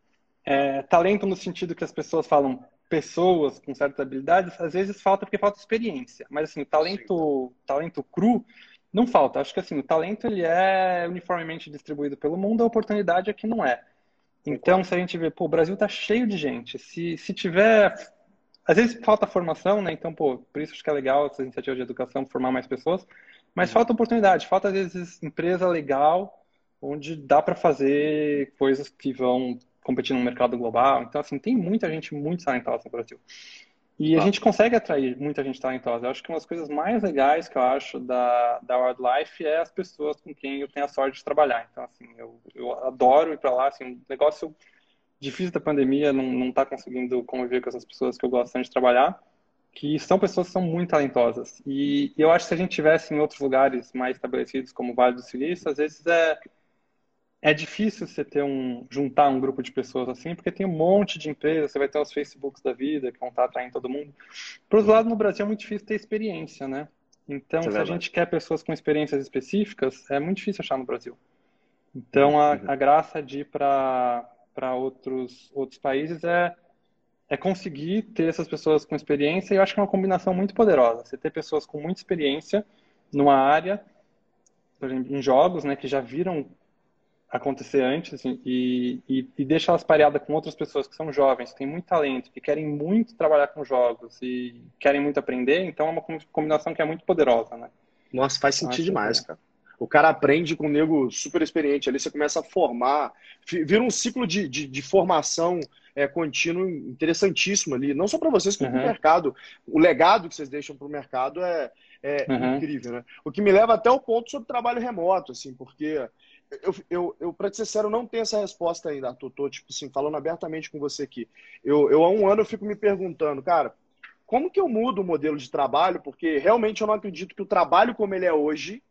É, talento no sentido que as pessoas falam pessoas com certas habilidades, às vezes falta porque falta experiência. Mas assim, o talento, talento cru não falta. Acho que assim, o talento ele é uniformemente distribuído pelo mundo, a oportunidade é que não é. Então, se a gente vê, pô, o Brasil tá cheio de gente. Se, se tiver às vezes falta formação, né? Então, pô, por isso acho que é legal essa iniciativa de educação, formar mais pessoas. Mas falta oportunidade, falta às vezes empresa legal, onde dá para fazer coisas que vão competir no mercado global. Então, assim, tem muita gente muito talentosa no Brasil. E a ah. gente consegue atrair muita gente talentosa. Eu acho que uma das coisas mais legais que eu acho da, da Wildlife é as pessoas com quem eu tenho a sorte de trabalhar. Então, assim, eu, eu adoro ir para lá. Assim, um negócio difícil da pandemia, não, não tá conseguindo conviver com essas pessoas que eu gosto de trabalhar, que são pessoas que são muito talentosas. E, e eu acho que se a gente tivesse em outros lugares mais estabelecidos, como o Vale do Silício, às vezes é é difícil você ter um juntar um grupo de pessoas assim, porque tem um monte de empresas, você vai ter os Facebooks da vida que vão estar atraindo todo mundo. Por outro lado, no Brasil é muito difícil ter experiência, né? Então, é se a gente quer pessoas com experiências específicas, é muito difícil achar no Brasil. Então, a, a graça de ir para outros, outros países é, é conseguir ter essas pessoas com experiência, e eu acho que é uma combinação muito poderosa. Você ter pessoas com muita experiência numa área, por exemplo, em jogos, né, que já viram acontecer antes assim, e, e, e deixa elas pareadas com outras pessoas que são jovens, que têm muito talento, que querem muito trabalhar com jogos e querem muito aprender, então é uma combinação que é muito poderosa, né? Nossa, faz sentido demais, cara. O cara aprende com um nego super experiente, ali você começa a formar, vira um ciclo de, de, de formação é, contínuo interessantíssimo ali, não só para vocês, como uhum. para o mercado. O legado que vocês deixam para o mercado é, é uhum. incrível, né? O que me leva até o ponto sobre trabalho remoto, assim, porque eu, eu, eu para ser sincero, não tenho essa resposta ainda, Arthur. Tô, tipo assim, falando abertamente com você aqui. Eu, eu, há um ano, eu fico me perguntando, cara, como que eu mudo o modelo de trabalho? Porque realmente eu não acredito que o trabalho como ele é hoje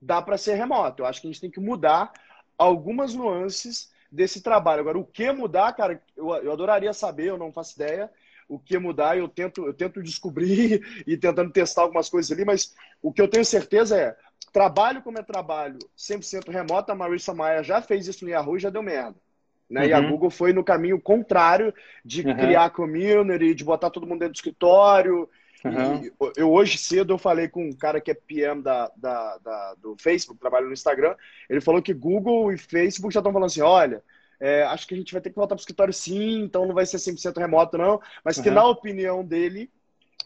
dá para ser remoto. Eu acho que a gente tem que mudar algumas nuances desse trabalho. Agora, o que mudar, cara, eu, eu adoraria saber, eu não faço ideia o que mudar, eu tento, eu tento descobrir (laughs) e tentando testar algumas coisas ali, mas o que eu tenho certeza é trabalho como é trabalho 100% remoto, a Marissa Maia já fez isso no Yahoo e já deu merda. Né? Uhum. E a uhum. Google foi no caminho contrário de uhum. criar community, de botar todo mundo dentro do escritório. Uhum. eu hoje cedo eu falei com um cara que é PM da, da, da, do Facebook, trabalha no Instagram. Ele falou que Google e Facebook já estão falando assim: olha, é, acho que a gente vai ter que voltar para o escritório sim, então não vai ser 100% remoto, não. Mas que, na opinião dele,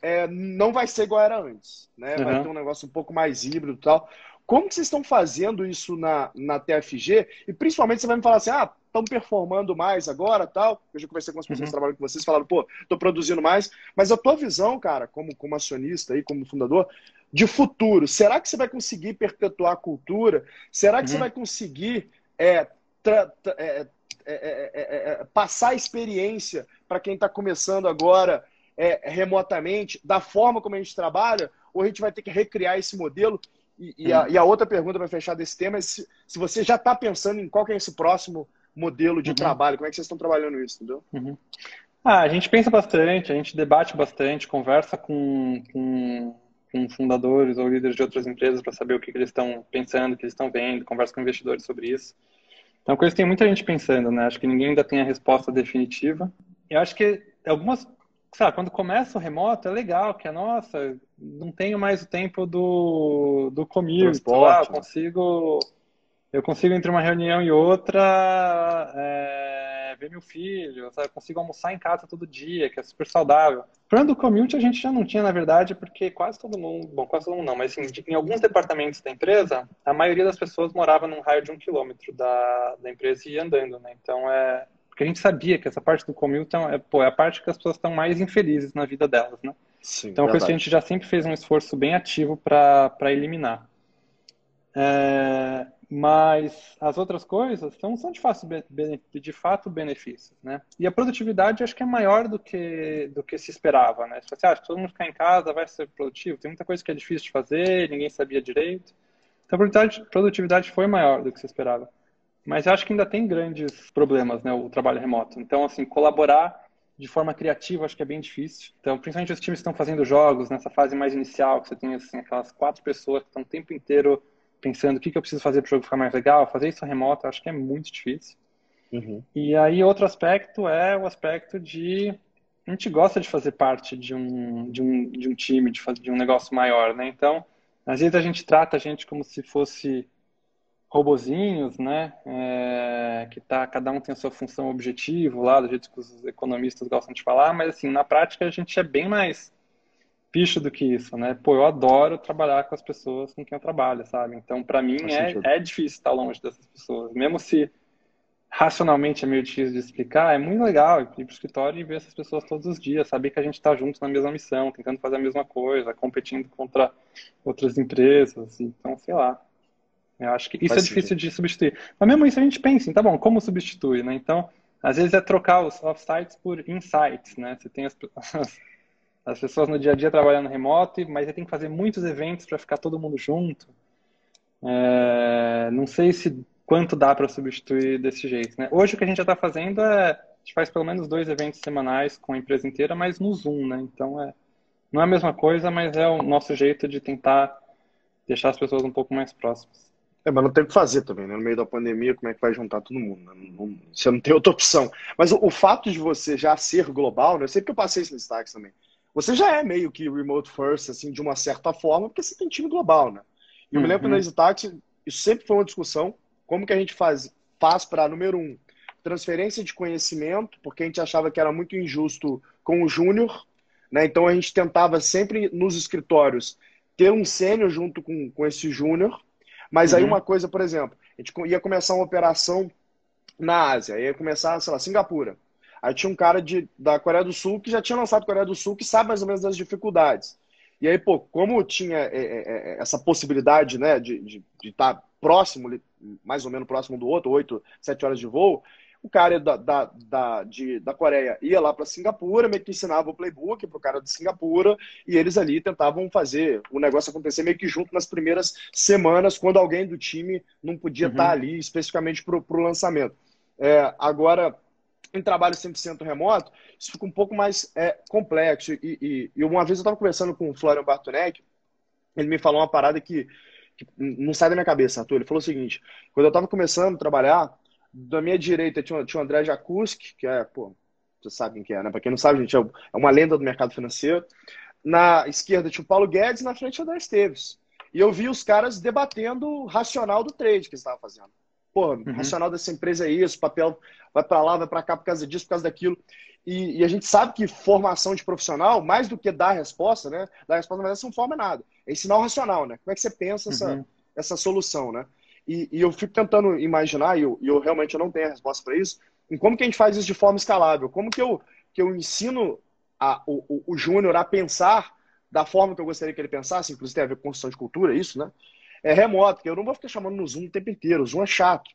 é, não vai ser igual era antes, né? Vai uhum. ter um negócio um pouco mais híbrido e tal. Como que vocês estão fazendo isso na, na TFG? E principalmente você vai me falar assim, ah, estão performando mais agora, tal. Eu já conversei com as pessoas uhum. que trabalham com vocês, falaram, pô, estou produzindo mais. Mas a tua visão, cara, como, como acionista aí, como fundador, de futuro, será que você vai conseguir perpetuar a cultura? Será que uhum. você vai conseguir é, tra, tra, é, é, passar a experiência para quem está começando agora é, remotamente, da forma como a gente trabalha, ou a gente vai ter que recriar esse modelo? E, e, a, e a, outra pergunta para fechar desse tema é se, se você já está pensando em qual é esse próximo modelo de uhum. trabalho, como é que vocês estão trabalhando isso, entendeu? Uhum. Ah, a gente pensa bastante, a gente debate bastante, conversa com, com, com fundadores ou líderes de outras empresas para saber o que, que eles estão pensando, o que eles estão vendo, conversa com investidores sobre isso. Então, coisa que tem muita gente pensando, né? Acho que ninguém ainda tem a resposta definitiva. Eu acho que algumas sabe, quando começa o remoto é legal, que é, nossa, não tenho mais o tempo do, do commute, lá, eu consigo, eu consigo entre uma reunião e outra é, ver meu filho, sabe, eu consigo almoçar em casa todo dia, que é super saudável. O problema do commute a gente já não tinha, na verdade, porque quase todo mundo, bom, quase todo mundo não, mas assim, em alguns departamentos da empresa, a maioria das pessoas morava num raio de um quilômetro da, da empresa e ia andando, né, então é porque a gente sabia que essa parte do commute é, pô, é a parte que as pessoas estão mais infelizes na vida delas, né? Sim, então, uma coisa que a gente já sempre fez um esforço bem ativo para eliminar. É, mas as outras coisas são, são de, fato, de fato benefícios, né? E a produtividade acho que é maior do que, do que se esperava, né? Você acha que todo mundo ficar em casa vai ser produtivo? Tem muita coisa que é difícil de fazer, ninguém sabia direito. Então a produtividade, produtividade foi maior do que se esperava. Mas eu acho que ainda tem grandes problemas, né, o trabalho remoto. Então, assim, colaborar de forma criativa acho que é bem difícil. Então, principalmente os times que estão fazendo jogos nessa fase mais inicial, que você tem assim, aquelas quatro pessoas que estão o tempo inteiro pensando o que, que eu preciso fazer para o jogo ficar mais legal, fazer isso remoto, acho que é muito difícil. Uhum. E aí, outro aspecto é o aspecto de a gente gosta de fazer parte de um, de um, de um time, de, fazer, de um negócio maior, né? Então, às vezes a gente trata a gente como se fosse robozinhos, né? É, que tá, cada um tem a sua função objetivo lá, do jeito que os economistas gostam de falar, mas assim, na prática a gente é bem mais bicho do que isso, né? Pô, eu adoro trabalhar com as pessoas com quem eu trabalho, sabe? Então, para mim, é, é difícil estar longe dessas pessoas. Mesmo se racionalmente é meio difícil de explicar, é muito legal ir para o escritório e ver essas pessoas todos os dias, saber que a gente está junto na mesma missão, tentando fazer a mesma coisa, competindo contra outras empresas. Então, sei lá. Eu acho que isso Faz é difícil de substituir. Mas mesmo isso a gente pensa, tá bom, como substitui, né? Então, às vezes é trocar os offsites por insights, né? Você tem as, as, as pessoas no dia a dia trabalhando remoto, mas você tem que fazer muitos eventos para ficar todo mundo junto. É, não sei se quanto dá para substituir desse jeito, né? Hoje o que a gente já está fazendo é a gente faz pelo menos dois eventos semanais com a empresa inteira, mas no Zoom, né? Então é não é a mesma coisa, mas é o nosso jeito de tentar deixar as pessoas um pouco mais próximas. É, mas não tem o que fazer também, né? No meio da pandemia, como é que vai juntar todo mundo? Né? Não, você não tem outra opção. Mas o, o, fato de você já ser global, né? Eu sei que eu passei esse destaque também. Você já é meio que remote first, assim, de uma certa forma, porque você tem time global, né? E eu uhum. me lembro que na Zitax, isso sempre foi uma discussão. Como que a gente faz, faz para, número um, transferência de conhecimento, porque a gente achava que era muito injusto com o júnior, né? Então a gente tentava sempre nos escritórios ter um sênior junto com, com esse júnior mas uhum. aí uma coisa, por exemplo, a gente ia começar uma operação na Ásia, ia começar, sei lá, Singapura. Aí tinha um cara de, da Coreia do Sul que já tinha lançado Coreia do Sul, que sabe mais ou menos das dificuldades. E aí, pô, como tinha é, é, é essa possibilidade, né, de estar de, de tá próximo, mais ou menos próximo do outro, oito, sete horas de voo, o cara da, da, da, de, da Coreia ia lá para Singapura, meio que ensinava o playbook para o cara de Singapura, e eles ali tentavam fazer o negócio acontecer meio que junto nas primeiras semanas, quando alguém do time não podia uhum. estar ali especificamente para o lançamento. É, agora, em trabalho 100% remoto, isso fica um pouco mais é, complexo. E, e, e, uma vez eu estava conversando com o Florian Bartonek, ele me falou uma parada que, que não sai da minha cabeça, Arthur. Ele falou o seguinte: quando eu estava começando a trabalhar, da minha direita tinha, tinha o André Jakuski, que é, pô, vocês sabem quem é, né? Para quem não sabe, gente, é, é uma lenda do mercado financeiro. Na esquerda tinha o Paulo Guedes, na frente o André Esteves. E eu vi os caras debatendo o racional do trade que eles estavam fazendo. Pô, uhum. racional dessa empresa é isso, papel vai para lá, vai para cá por causa disso, por causa daquilo. E, e, a gente sabe que formação de profissional, mais do que dar a resposta, né? Dar a resposta, mas essa não forma nada. É ensinar o racional, né? Como é que você pensa essa, uhum. essa solução, né? E, e eu fico tentando imaginar, e eu, e eu realmente não tenho a resposta para isso, em como que a gente faz isso de forma escalável. Como que eu, que eu ensino a, o, o, Júnior a pensar da forma que eu gostaria que ele pensasse, inclusive tem a ver com construção de cultura, isso, né? É remoto, que eu não vou ficar chamando no Zoom o tempo inteiro. O Zoom é chato.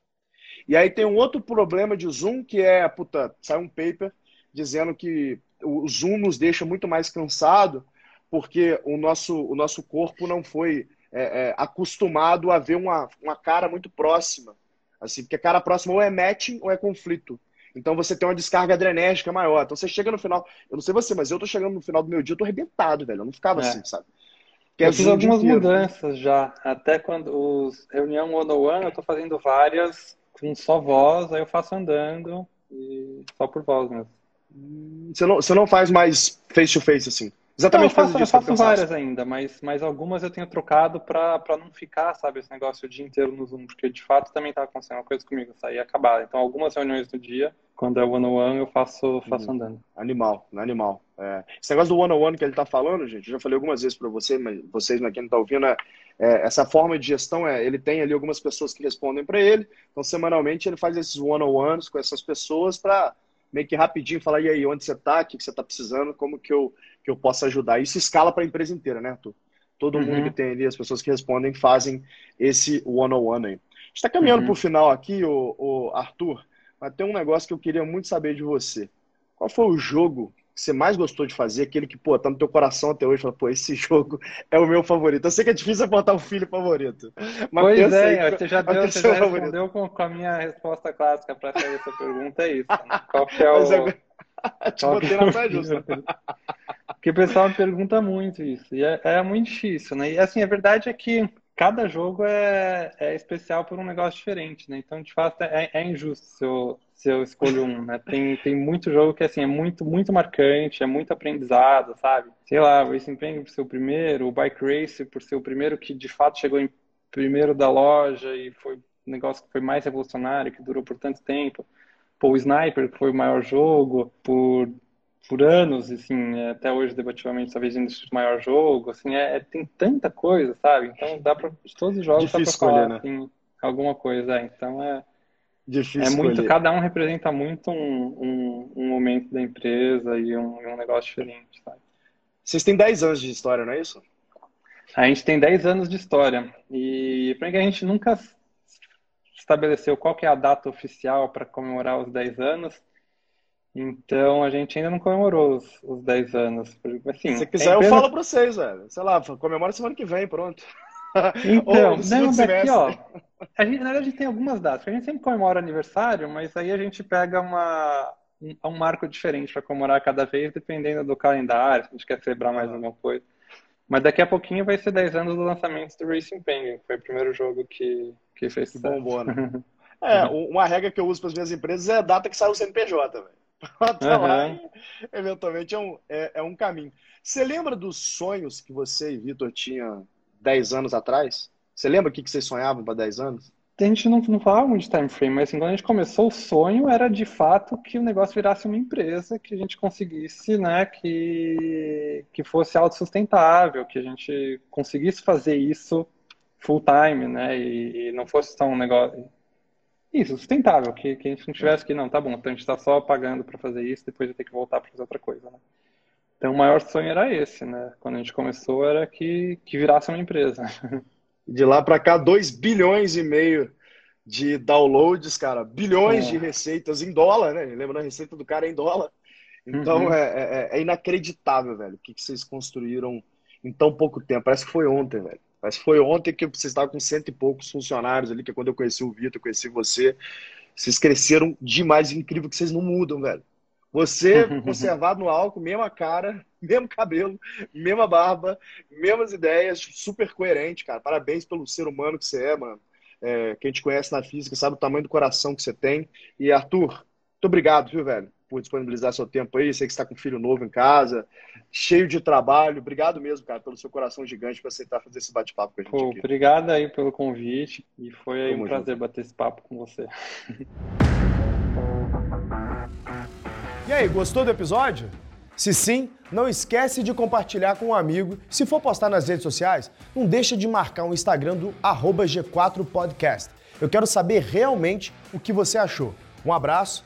E aí tem um outro problema de Zoom, que é, puta, sai um paper dizendo que o Zoom nos deixa muito mais cansado, porque o nosso, o nosso corpo não foi é, é, acostumado a ver uma, uma cara muito próxima. Assim, porque a cara próxima ou é matching ou é conflito. Então você tem uma descarga adrenérgica maior. Então você chega no final. Eu não sei você, mas eu tô chegando no final do meu dia, eu tô arrebentado, velho. Eu não ficava é. assim, sabe? Que eu é fiz algumas mudanças já. Até quando os reunião one on one, eu tô fazendo várias com só voz, aí eu faço andando e só por voz mesmo. Você não, você não faz mais face to face assim? Exatamente não, eu faço, eu faço várias ainda, mas, mas algumas eu tenho trocado para não ficar, sabe, esse negócio o dia inteiro no Zoom, porque de fato também tá acontecendo uma coisa comigo, sair acabar. Então, algumas reuniões do dia, quando é one on one, eu faço, faço uhum. andando. Animal, animal. É. Esse negócio do one on one que ele tá falando, gente, eu já falei algumas vezes para você, mas vocês, né, quem não tá ouvindo, é, é, essa forma de gestão é, ele tem ali algumas pessoas que respondem para ele, então semanalmente ele faz esses one on ones com essas pessoas para meio que rapidinho falar, e aí, onde você está, o que você está precisando, como que eu, que eu posso ajudar. Isso escala para a empresa inteira, né, Arthur? Todo uhum. mundo que tem ali, as pessoas que respondem, fazem esse one-on-one aí. A gente está caminhando uhum. para o final aqui, o, o Arthur, mas tem um negócio que eu queria muito saber de você. Qual foi o jogo que você mais gostou de fazer, aquele que, pô, tá no teu coração até hoje, fala, pô, esse (laughs) jogo é o meu favorito. Eu sei que é difícil botar o filho favorito. Mas pois é, aí, você já, deu, você já respondeu com, com, a minha resposta clássica para fazer essa pergunta, é isso. Né? Qual que é o... Agora... (laughs) Te botei na saia justa. Porque o pessoal pergunta muito isso, e é, é muito difícil, né? E assim, a verdade é que cada jogo é, é especial por um negócio diferente, né? Então, de fato, é, é injusto se eu, se eu escolho um, né? Tem, tem muito jogo que, assim, é muito, muito marcante, é muito aprendizado, sabe? Sei lá, o Racing Penguin por ser o primeiro, o Bike Race por ser o primeiro que, de fato, chegou em primeiro da loja e foi um negócio que foi mais revolucionário, que durou por tanto tempo. Pô, o Sniper, que foi o maior jogo, por por anos, assim, até hoje debativamente talvez indo o maior jogo, assim, é, é, tem tanta coisa, sabe? Então dá para de todos os jogos Difícil dá pra falar né? assim, alguma coisa, é. então é Difícil é muito, escolher. cada um representa muito um, um, um, momento da empresa e um, um negócio diferente, sabe? Vocês têm 10 anos de história, não é isso? A gente tem 10 anos de história e para que a gente nunca estabeleceu qual que é a data oficial para comemorar os 10 anos, então a gente ainda não comemorou os, os 10 anos. Assim, Se quiser, eu falo para vocês, velho. Sei lá, comemora semana que vem, pronto. Então, (laughs) não, daqui, ó. A gente, na verdade, a gente tem algumas datas. A gente sempre comemora aniversário, mas aí a gente pega uma, um, um marco diferente para comemorar cada vez, dependendo do calendário, se a gente quer celebrar mais alguma coisa. Mas daqui a pouquinho vai ser 10 anos do lançamento do Racing Penguin, que foi o primeiro jogo que, que fez que bombou, né? é, (laughs) uma regra que eu uso para as minhas empresas é a data que sai o CNPJ, velho. Até uhum. lá, eventualmente, é um, é, é um caminho. Você lembra dos sonhos que você e Vitor tinham 10 anos atrás? Você lembra o que, que vocês sonhavam para 10 anos? A gente não, não falava muito de time frame, mas assim, quando a gente começou, o sonho era de fato que o negócio virasse uma empresa, que a gente conseguisse, né, que, que fosse autossustentável, que a gente conseguisse fazer isso full time, né, e, e não fosse só um negócio, isso, sustentável, que, que a gente não tivesse que, não, tá bom, então a gente está só pagando para fazer isso, depois vai ter que voltar para fazer outra coisa, né? Então o maior sonho era esse, né? Quando a gente começou era que, que virasse uma empresa. (laughs) De lá para cá, 2 bilhões e meio de downloads, cara, bilhões é. de receitas em dólar, né? Lembrando, a receita do cara é em dólar. Então uhum. é, é, é, inacreditável, velho, o que, que vocês construíram em tão pouco tempo. Parece que foi ontem, velho. Mas foi ontem que vocês estavam com cento e poucos funcionários ali, que é quando eu conheci o Vitor, conheci você. Vocês cresceram demais, incrível que vocês não mudam, velho. Você (laughs) conservado no álcool, mesma cara, (laughs) mesmo cabelo, mesma barba, mesmas ideias, super coerente, cara. Parabéns pelo ser humano que você é, mano. É, quem te conhece na física sabe o tamanho do coração que você tem. E Arthur, muito obrigado, viu, velho? Por disponibilizar seu tempo aí. Sei que está com um filho novo em casa, cheio de trabalho. Obrigado mesmo, cara, pelo seu coração gigante por aceitar fazer esse bate-papo com a gente. Pô, aqui. Obrigado aí pelo convite e foi aí um prazer junto. bater esse papo com você. E aí, gostou do episódio? Se sim, não esquece de compartilhar com um amigo. Se for postar nas redes sociais, não deixa de marcar o Instagram do G4podcast. Eu quero saber realmente o que você achou. Um abraço